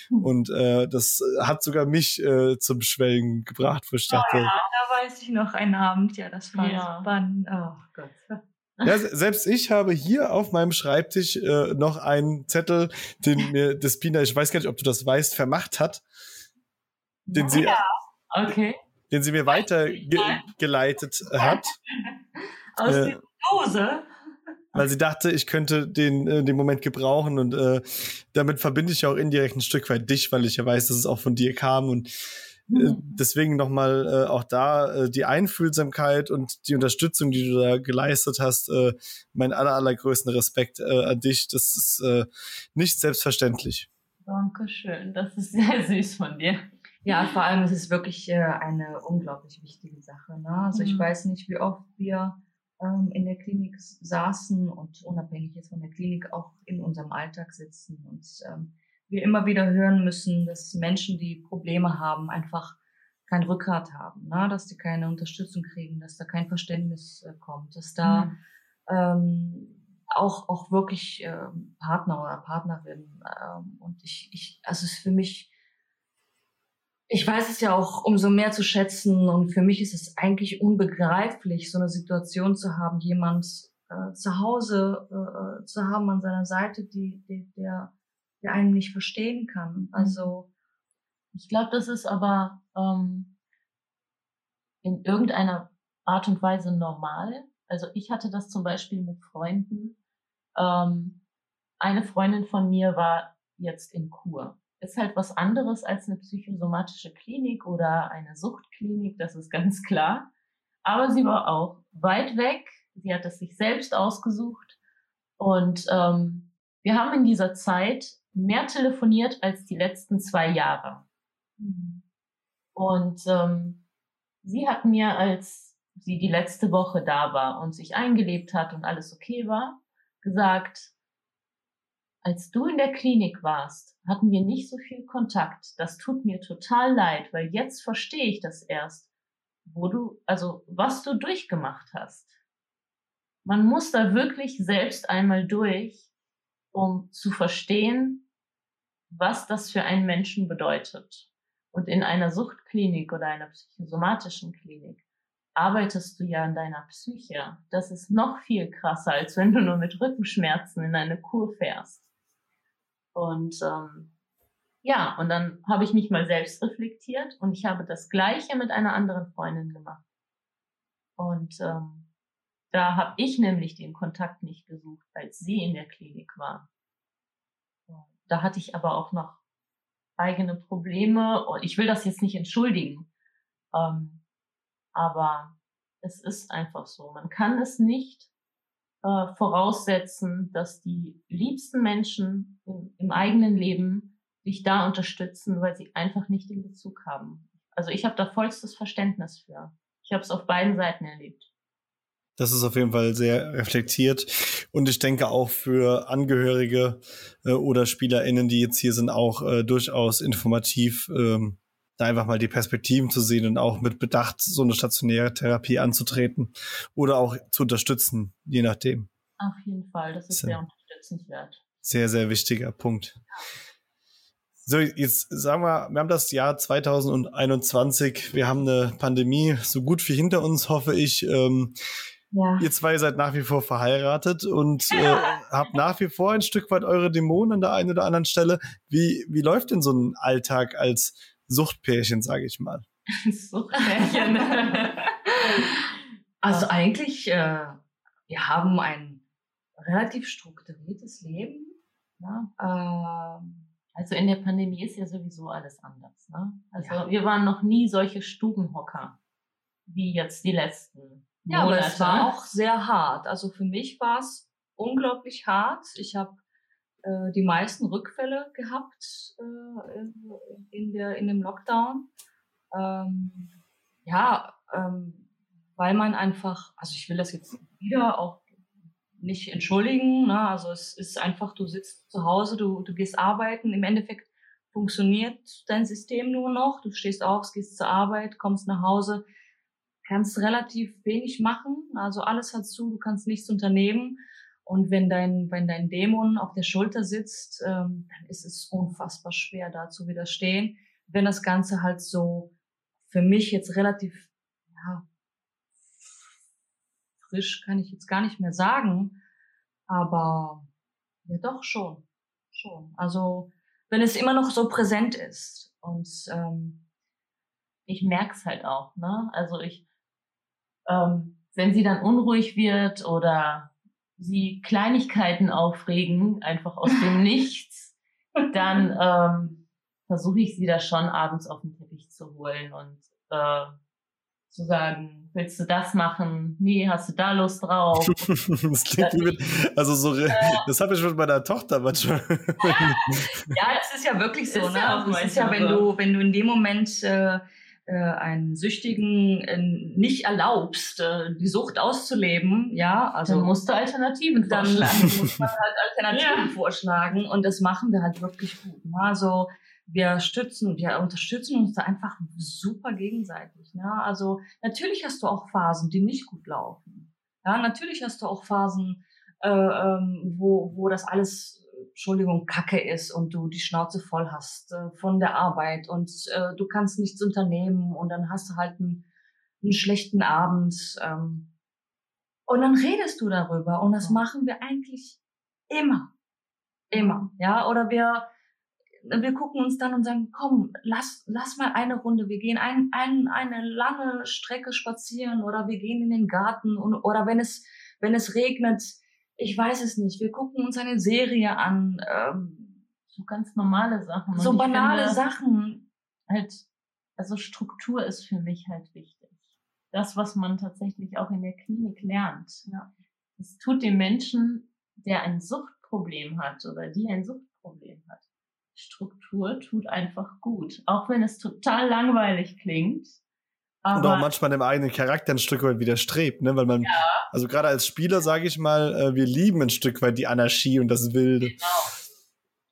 Mhm. Und äh, das hat sogar mich äh, zum Schwelgen gebracht, wo ich dachte. Oh ja, da weiß ich noch einen Abend, ja, das war ja. Wann, oh Gott. Ja, selbst ich habe hier auf meinem Schreibtisch äh, noch einen Zettel, den mir Despina, ich weiß gar nicht, ob du das weißt, vermacht hat. Den sie, ja, okay. Den sie mir weitergeleitet hat. Aus äh, der Dose. Weil sie dachte, ich könnte den, äh, den Moment gebrauchen und äh, damit verbinde ich auch indirekt ein Stück weit dich, weil ich ja weiß, dass es auch von dir kam und. Deswegen nochmal äh, auch da äh, die Einfühlsamkeit und die Unterstützung, die du da geleistet hast, äh, mein aller, allergrößten Respekt äh, an dich. Das ist äh, nicht selbstverständlich. Dankeschön, das ist sehr süß von dir. Ja, vor allem ist es wirklich äh, eine unglaublich wichtige Sache. Ne? Also mhm. ich weiß nicht, wie oft wir ähm, in der Klinik saßen und unabhängig jetzt von der Klinik auch in unserem Alltag sitzen und ähm, wir immer wieder hören müssen, dass Menschen, die Probleme haben, einfach kein Rückgrat haben, ne? dass die keine Unterstützung kriegen, dass da kein Verständnis äh, kommt, dass da mhm. ähm, auch, auch wirklich äh, Partner oder Partnerin. Ähm, und ich, ich, also es ist für mich, ich weiß es ja auch umso mehr zu schätzen und für mich ist es eigentlich unbegreiflich, so eine Situation zu haben, jemand äh, zu Hause äh, zu haben an seiner Seite, die, die, der, der einen nicht verstehen kann. Mhm. Also ich glaube, das ist aber ähm, in irgendeiner Art und Weise normal. Also ich hatte das zum Beispiel mit Freunden, ähm, eine Freundin von mir war jetzt in Kur. Ist halt was anderes als eine psychosomatische Klinik oder eine Suchtklinik, das ist ganz klar. Aber sie war auch weit weg. Sie hat es sich selbst ausgesucht. Und ähm, wir haben in dieser Zeit mehr telefoniert als die letzten zwei Jahre. Und ähm, sie hat mir, als sie die letzte Woche da war und sich eingelebt hat und alles okay war, gesagt, als du in der Klinik warst, hatten wir nicht so viel Kontakt. Das tut mir total leid, weil jetzt verstehe ich das erst, wo du, also was du durchgemacht hast. Man muss da wirklich selbst einmal durch, um zu verstehen, was das für einen Menschen bedeutet. Und in einer Suchtklinik oder einer psychosomatischen Klinik arbeitest du ja an deiner Psyche. Das ist noch viel krasser, als wenn du nur mit Rückenschmerzen in eine Kur fährst. Und ähm, ja, und dann habe ich mich mal selbst reflektiert und ich habe das Gleiche mit einer anderen Freundin gemacht. Und ähm, da habe ich nämlich den Kontakt nicht gesucht, als sie in der Klinik war. Da hatte ich aber auch noch eigene Probleme. Und ich will das jetzt nicht entschuldigen. Ähm, aber es ist einfach so. Man kann es nicht äh, voraussetzen, dass die liebsten Menschen im, im eigenen Leben dich da unterstützen, weil sie einfach nicht den Bezug haben. Also ich habe da vollstes Verständnis für. Ich habe es auf beiden Seiten erlebt. Das ist auf jeden Fall sehr reflektiert. Und ich denke auch für Angehörige äh, oder SpielerInnen, die jetzt hier sind, auch äh, durchaus informativ, ähm, da einfach mal die Perspektiven zu sehen und auch mit Bedacht so eine stationäre Therapie anzutreten oder auch zu unterstützen, je nachdem. Auf jeden Fall, das ist sehr unterstützenswert. Sehr, sehr wichtiger Punkt. So, jetzt sagen wir, wir haben das Jahr 2021, wir haben eine Pandemie so gut wie hinter uns, hoffe ich. Ähm, ja. Ihr zwei seid nach wie vor verheiratet und äh, habt nach wie vor ein Stück weit eure Dämonen an der einen oder anderen Stelle. Wie, wie läuft denn so ein Alltag als Suchtpärchen, sage ich mal. Suchtpärchen. also eigentlich, äh, wir haben ein relativ strukturiertes Leben. Ne? Ähm, also in der Pandemie ist ja sowieso alles anders. Ne? Also ja. wir waren noch nie solche Stubenhocker wie jetzt die letzten. Ja, Monate. aber es war auch sehr hart. Also für mich war es unglaublich hart. Ich habe äh, die meisten Rückfälle gehabt äh, in, der, in dem Lockdown. Ähm, ja, ähm, weil man einfach, also ich will das jetzt wieder auch nicht entschuldigen, ne? also es ist einfach, du sitzt zu Hause, du, du gehst arbeiten, im Endeffekt funktioniert dein System nur noch, du stehst auf, gehst zur Arbeit, kommst nach Hause, kannst relativ wenig machen, also alles hat zu, du kannst nichts unternehmen und wenn dein, wenn dein Dämon auf der Schulter sitzt, ähm, dann ist es unfassbar schwer, da zu widerstehen. Wenn das Ganze halt so für mich jetzt relativ ja, frisch kann ich jetzt gar nicht mehr sagen, aber ja doch schon, schon. Also wenn es immer noch so präsent ist und ähm, ich merk's halt auch, ne? Also ich, ähm, wenn sie dann unruhig wird oder sie Kleinigkeiten aufregen, einfach aus dem Nichts, dann ähm, versuche ich sie da schon abends auf den Teppich zu holen und äh, zu sagen, willst du das machen? Nee, hast du da Lust drauf? das klingt wie mit, also so, äh, das habe ich mit meiner Tochter manchmal. ja, das ist ja wirklich so, ist ne? Ja also es ist ja, wenn du, wenn du in dem Moment äh, äh, einen Süchtigen äh, nicht erlaubst, äh, die Sucht auszuleben, ja, also dann musst du Alternativen vorschlagen. Dann muss man halt Alternativen ja. vorschlagen und das machen wir halt wirklich gut. Ne? Also wir stützen, wir unterstützen uns da einfach super gegenseitig. Ne? Also natürlich hast du auch Phasen, die nicht gut laufen. Ja, natürlich hast du auch Phasen, äh, ähm, wo, wo das alles, Entschuldigung, Kacke ist und du die Schnauze voll hast äh, von der Arbeit und äh, du kannst nichts unternehmen und dann hast du halt einen, einen schlechten Abend. Ähm, und dann redest du darüber und das machen wir eigentlich immer. Immer. Ja, oder wir, wir gucken uns dann und sagen, komm, lass, lass mal eine Runde, wir gehen ein, ein, eine lange Strecke spazieren oder wir gehen in den Garten und, oder wenn es, wenn es regnet, ich weiß es nicht, wir gucken uns eine Serie an. Ähm, so ganz normale Sachen. so banale finde, Sachen. Halt, also Struktur ist für mich halt wichtig. Das, was man tatsächlich auch in der Klinik lernt. Ja. Es tut dem Menschen, der ein Suchtproblem hat oder die ein Suchtproblem hat, Struktur tut einfach gut. Auch wenn es total langweilig klingt. Aber und auch manchmal dem eigenen Charakter ein Stück weit widerstrebt, ne? Weil man, ja. also gerade als Spieler, sage ich mal, äh, wir lieben ein Stück weit die Anarchie und das Wilde. Genau.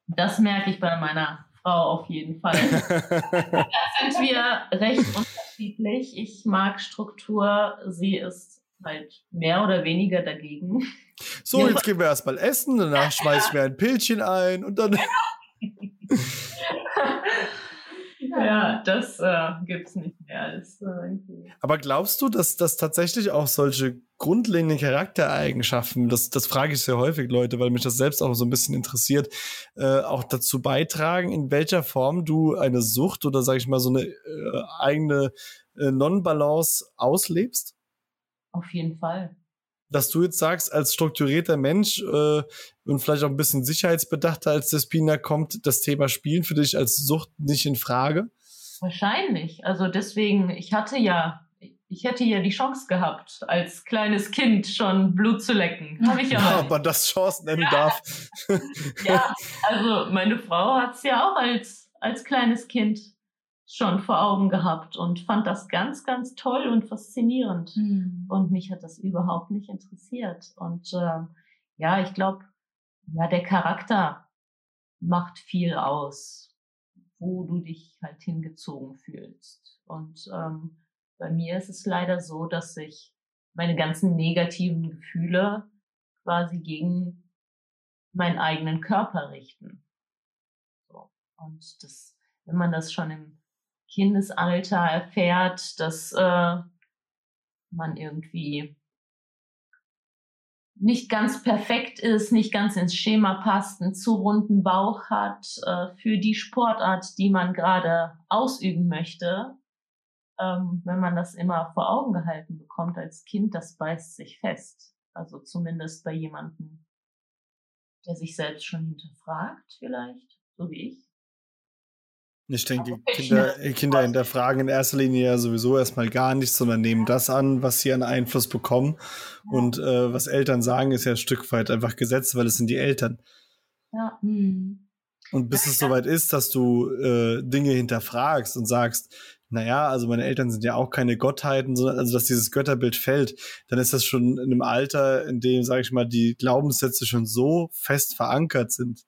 Das merke ich bei meiner Frau auf jeden Fall. da sind wir recht unterschiedlich. Ich mag Struktur, sie ist halt mehr oder weniger dagegen. So, jetzt gehen wir erstmal essen, danach schmeiße ich mir ein Pilzchen ein und dann. ja, das äh, gibt es nicht mehr. Das, äh, Aber glaubst du, dass das tatsächlich auch solche grundlegenden Charaktereigenschaften, das, das frage ich sehr häufig Leute, weil mich das selbst auch so ein bisschen interessiert, äh, auch dazu beitragen, in welcher Form du eine Sucht oder sage ich mal so eine äh, eigene äh, Non-Balance auslebst? Auf jeden Fall dass du jetzt sagst, als strukturierter Mensch äh, und vielleicht auch ein bisschen sicherheitsbedachter als Despina kommt das Thema Spielen für dich als Sucht nicht in Frage? Wahrscheinlich. Also deswegen, ich hatte ja, ich hätte ja die Chance gehabt, als kleines Kind schon Blut zu lecken. Habe ich aber. Ob man das Chance nennen ja. darf. ja, also meine Frau hat es ja auch als, als kleines Kind schon vor Augen gehabt und fand das ganz, ganz toll und faszinierend. Mhm. Und mich hat das überhaupt nicht interessiert. Und äh, ja, ich glaube, ja, der Charakter macht viel aus, wo du dich halt hingezogen fühlst. Und ähm, bei mir ist es leider so, dass sich meine ganzen negativen Gefühle quasi gegen meinen eigenen Körper richten. So. Und das, wenn man das schon im Kindesalter erfährt, dass äh, man irgendwie nicht ganz perfekt ist, nicht ganz ins Schema passt, einen zu runden Bauch hat äh, für die Sportart, die man gerade ausüben möchte. Ähm, wenn man das immer vor Augen gehalten bekommt als Kind, das beißt sich fest. Also zumindest bei jemandem, der sich selbst schon hinterfragt, vielleicht, so wie ich. Ich denke, Kinder, Kinder hinterfragen in erster Linie ja sowieso erstmal gar nichts, sondern nehmen das an, was sie an Einfluss bekommen. Und äh, was Eltern sagen, ist ja ein Stück weit einfach Gesetz, weil es sind die Eltern. Ja. Hm. Und bis es soweit ist, dass du äh, Dinge hinterfragst und sagst, naja, also meine Eltern sind ja auch keine Gottheiten, sondern also dass dieses Götterbild fällt, dann ist das schon in einem Alter, in dem, sage ich mal, die Glaubenssätze schon so fest verankert sind.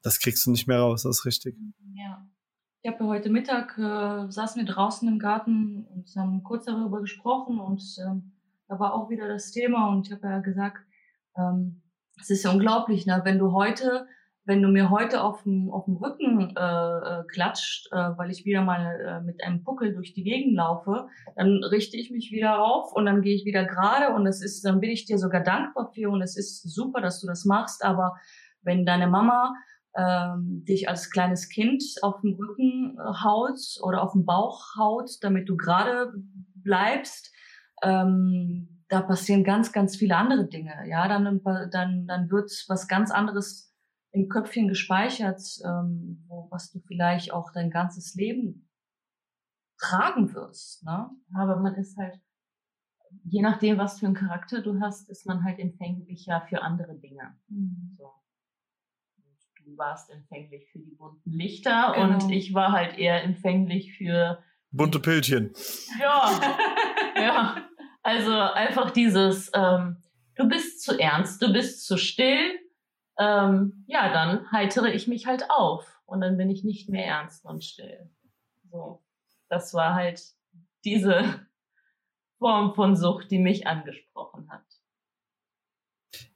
Das kriegst du nicht mehr raus, das ist richtig. Ja. Ich habe heute Mittag, äh, saßen wir draußen im Garten und haben kurz darüber gesprochen und ähm, da war auch wieder das Thema und ich habe ja gesagt, ähm, es ist ja unglaublich, ne? wenn du heute, wenn du mir heute auf dem, auf dem Rücken äh, äh, klatscht, äh, weil ich wieder mal äh, mit einem Puckel durch die Gegend laufe, dann richte ich mich wieder auf und dann gehe ich wieder gerade und das ist, dann bin ich dir sogar dankbar für und es ist super, dass du das machst, aber wenn deine Mama ähm, dich als kleines Kind auf den Rücken äh, haut oder auf den Bauch haut, damit du gerade bleibst, ähm, da passieren ganz, ganz viele andere Dinge. Ja, dann, dann, dann wird was ganz anderes im Köpfchen gespeichert, ähm, wo, was du vielleicht auch dein ganzes Leben tragen wirst. Ne? Aber man ist halt, je nachdem, was für einen Charakter du hast, ist man halt empfänglicher für andere Dinge. Mhm. So du warst empfänglich für die bunten Lichter genau. und ich war halt eher empfänglich für bunte Pildchen. Ja, ja. Also einfach dieses, ähm, du bist zu ernst, du bist zu still. Ähm, ja, dann heitere ich mich halt auf. und dann bin ich nicht mehr ernst und still. So, das war halt diese Form von Sucht, die mich angesprochen hat.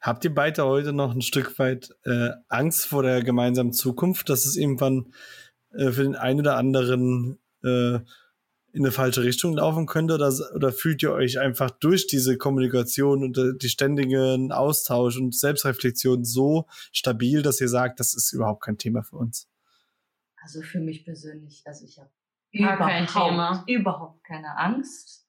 Habt ihr beide heute noch ein Stück weit äh, Angst vor der gemeinsamen Zukunft, dass es irgendwann äh, für den einen oder anderen äh, in eine falsche Richtung laufen könnte? Oder, oder fühlt ihr euch einfach durch diese Kommunikation und äh, die ständigen Austausch und Selbstreflexion so stabil, dass ihr sagt, das ist überhaupt kein Thema für uns? Also für mich persönlich, also ich habe überhaupt, überhaupt keine Angst.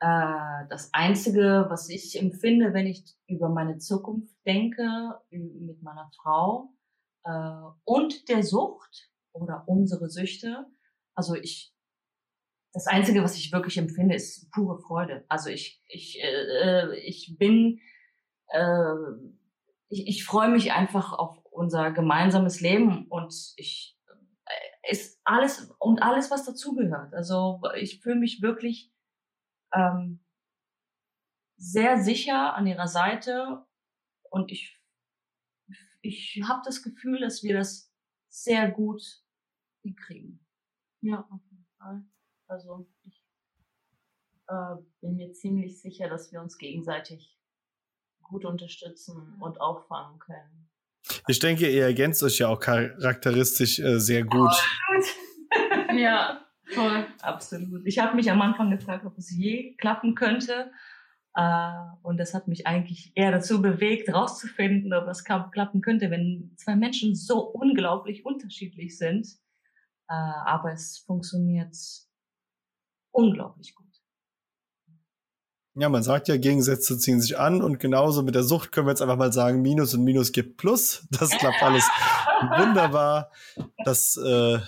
Äh, das Einzige, was ich empfinde, wenn ich über meine Zukunft denke, mit meiner Frau äh, und der Sucht oder unsere Süchte, also ich, das Einzige, was ich wirklich empfinde, ist pure Freude. Also ich, ich, äh, ich bin, äh, ich, ich freue mich einfach auf unser gemeinsames Leben und ich ist alles und alles, was dazugehört. Also ich fühle mich wirklich ähm, sehr sicher an ihrer Seite und ich ich habe das Gefühl, dass wir das sehr gut hinkriegen. Ja, auf jeden Fall. Also ich äh, bin mir ziemlich sicher, dass wir uns gegenseitig gut unterstützen und auffangen können. Ich denke, ihr ergänzt euch ja auch charakteristisch äh, sehr gut. Oh, ja, voll. Absolut. Ich habe mich am Anfang gefragt, ob es je klappen könnte. Äh, und das hat mich eigentlich eher dazu bewegt, rauszufinden, ob es klappen könnte, wenn zwei Menschen so unglaublich unterschiedlich sind. Äh, aber es funktioniert unglaublich gut. Ja, man sagt ja, Gegensätze ziehen sich an und genauso mit der Sucht können wir jetzt einfach mal sagen, Minus und Minus gibt Plus. Das klappt alles wunderbar. Das äh,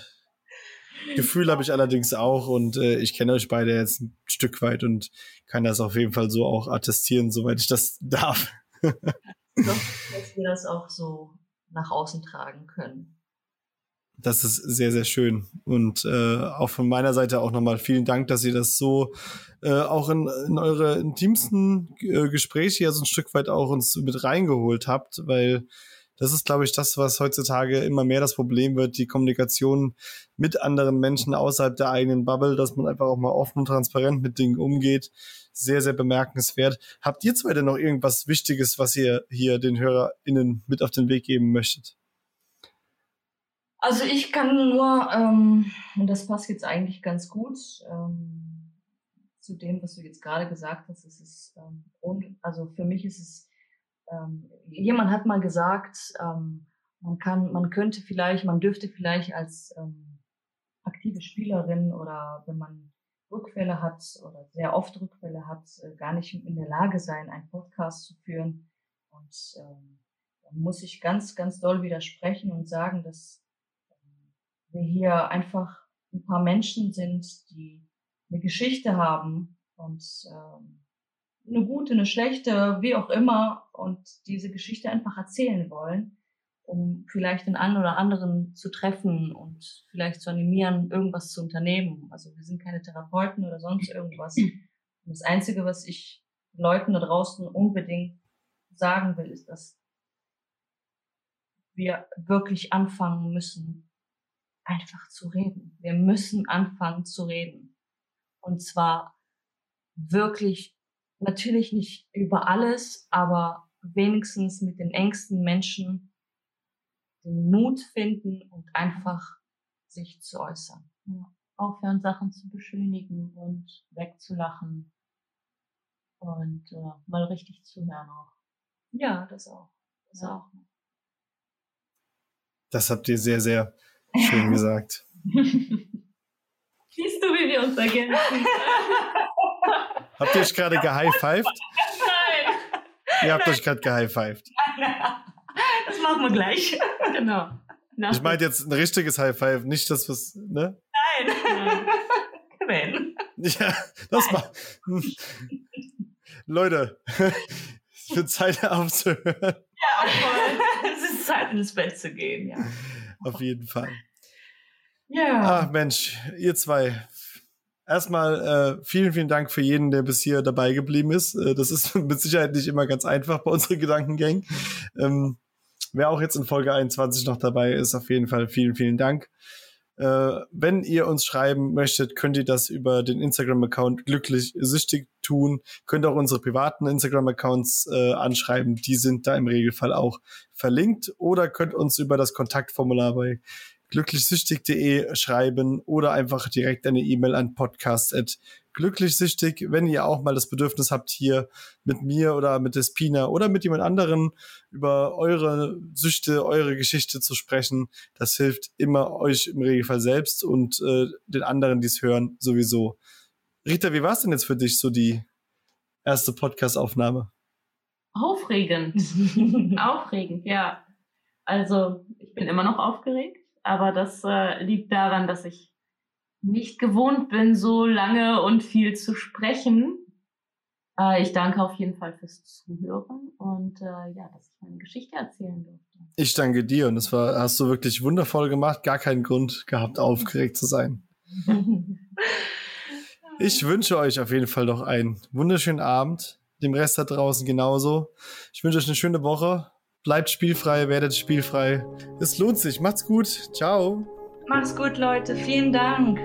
Gefühl habe ich allerdings auch und äh, ich kenne euch beide jetzt ein Stück weit und kann das auf jeden Fall so auch attestieren, soweit ich das darf. Doch, dass wir das auch so nach außen tragen können. Das ist sehr, sehr schön. Und äh, auch von meiner Seite auch nochmal vielen Dank, dass ihr das so äh, auch in, in eure intimsten äh, Gespräche ja so ein Stück weit auch uns mit reingeholt habt, weil das ist, glaube ich, das, was heutzutage immer mehr das Problem wird, die Kommunikation mit anderen Menschen außerhalb der eigenen Bubble, dass man einfach auch mal offen und transparent mit Dingen umgeht. Sehr, sehr bemerkenswert. Habt ihr zwei denn noch irgendwas Wichtiges, was ihr hier den HörerInnen mit auf den Weg geben möchtet? Also ich kann nur, ähm, und das passt jetzt eigentlich ganz gut ähm, zu dem, was du jetzt gerade gesagt hast, es ist, ähm, und, also für mich ist es, ähm, jemand hat mal gesagt, ähm, man kann, man könnte vielleicht, man dürfte vielleicht als ähm, aktive Spielerin oder wenn man Rückfälle hat oder sehr oft Rückfälle hat, äh, gar nicht in der Lage sein, einen Podcast zu führen. Und ähm, da muss ich ganz, ganz doll widersprechen und sagen, dass wir hier einfach ein paar Menschen sind, die eine Geschichte haben und ähm, eine gute, eine schlechte, wie auch immer, und diese Geschichte einfach erzählen wollen, um vielleicht den einen oder anderen zu treffen und vielleicht zu animieren, irgendwas zu unternehmen. Also wir sind keine Therapeuten oder sonst irgendwas. Und das Einzige, was ich Leuten da draußen unbedingt sagen will, ist, dass wir wirklich anfangen müssen, einfach zu reden. Wir müssen anfangen zu reden. Und zwar wirklich, natürlich nicht über alles, aber wenigstens mit den engsten Menschen den Mut finden und einfach sich zu äußern. Ja. Aufhören, Sachen zu beschönigen und wegzulachen und äh, mal richtig zuhören auch. Ja, das auch. Das ja. auch. Das habt ihr sehr, sehr Schön gesagt. Siehst du, wie wir uns ergänzen? Habt ihr euch gerade gehighfived? Nein. Ihr habt euch gerade gehighfived. Das machen wir gleich. Genau. Nach ich meine jetzt ein richtiges High Five, nicht das, was, ne? Nein. Nein. Ja, das war. Leute, es wird Zeit aufzuhören. Ja, voll. Es ist Zeit, ins Bett zu gehen, ja. Auf jeden Fall. Ja. Ach Mensch, ihr zwei. Erstmal äh, vielen, vielen Dank für jeden, der bis hier dabei geblieben ist. Äh, das ist mit Sicherheit nicht immer ganz einfach bei unseren Gedankengängen. Ähm, wer auch jetzt in Folge 21 noch dabei ist, auf jeden Fall vielen, vielen Dank. Äh, wenn ihr uns schreiben möchtet, könnt ihr das über den Instagram-Account glücklich süchtig tun. Könnt auch unsere privaten Instagram-Accounts äh, anschreiben. Die sind da im Regelfall auch verlinkt. Oder könnt uns über das Kontaktformular bei glücklichsüchtig.de schreiben oder einfach direkt eine E-Mail an podcast.glücklichsüchtig, wenn ihr auch mal das Bedürfnis habt, hier mit mir oder mit Despina oder mit jemand anderen über eure Süchte, eure Geschichte zu sprechen. Das hilft immer euch im Regelfall selbst und äh, den anderen, die es hören, sowieso. Rita, wie war es denn jetzt für dich, so die erste Podcast-Aufnahme? Aufregend. Aufregend, ja. Also, ich bin immer noch aufgeregt aber das äh, liegt daran, dass ich nicht gewohnt bin, so lange und viel zu sprechen. Äh, ich danke auf jeden Fall fürs Zuhören und äh, ja, dass ich meine Geschichte erzählen durfte. Ich danke dir und das war, hast du wirklich wundervoll gemacht. Gar keinen Grund gehabt, aufgeregt zu sein. ich wünsche euch auf jeden Fall noch einen wunderschönen Abend. Dem Rest da draußen genauso. Ich wünsche euch eine schöne Woche. Bleibt spielfrei, werdet spielfrei. Es lohnt sich. Macht's gut. Ciao. Macht's gut, Leute. Vielen Dank.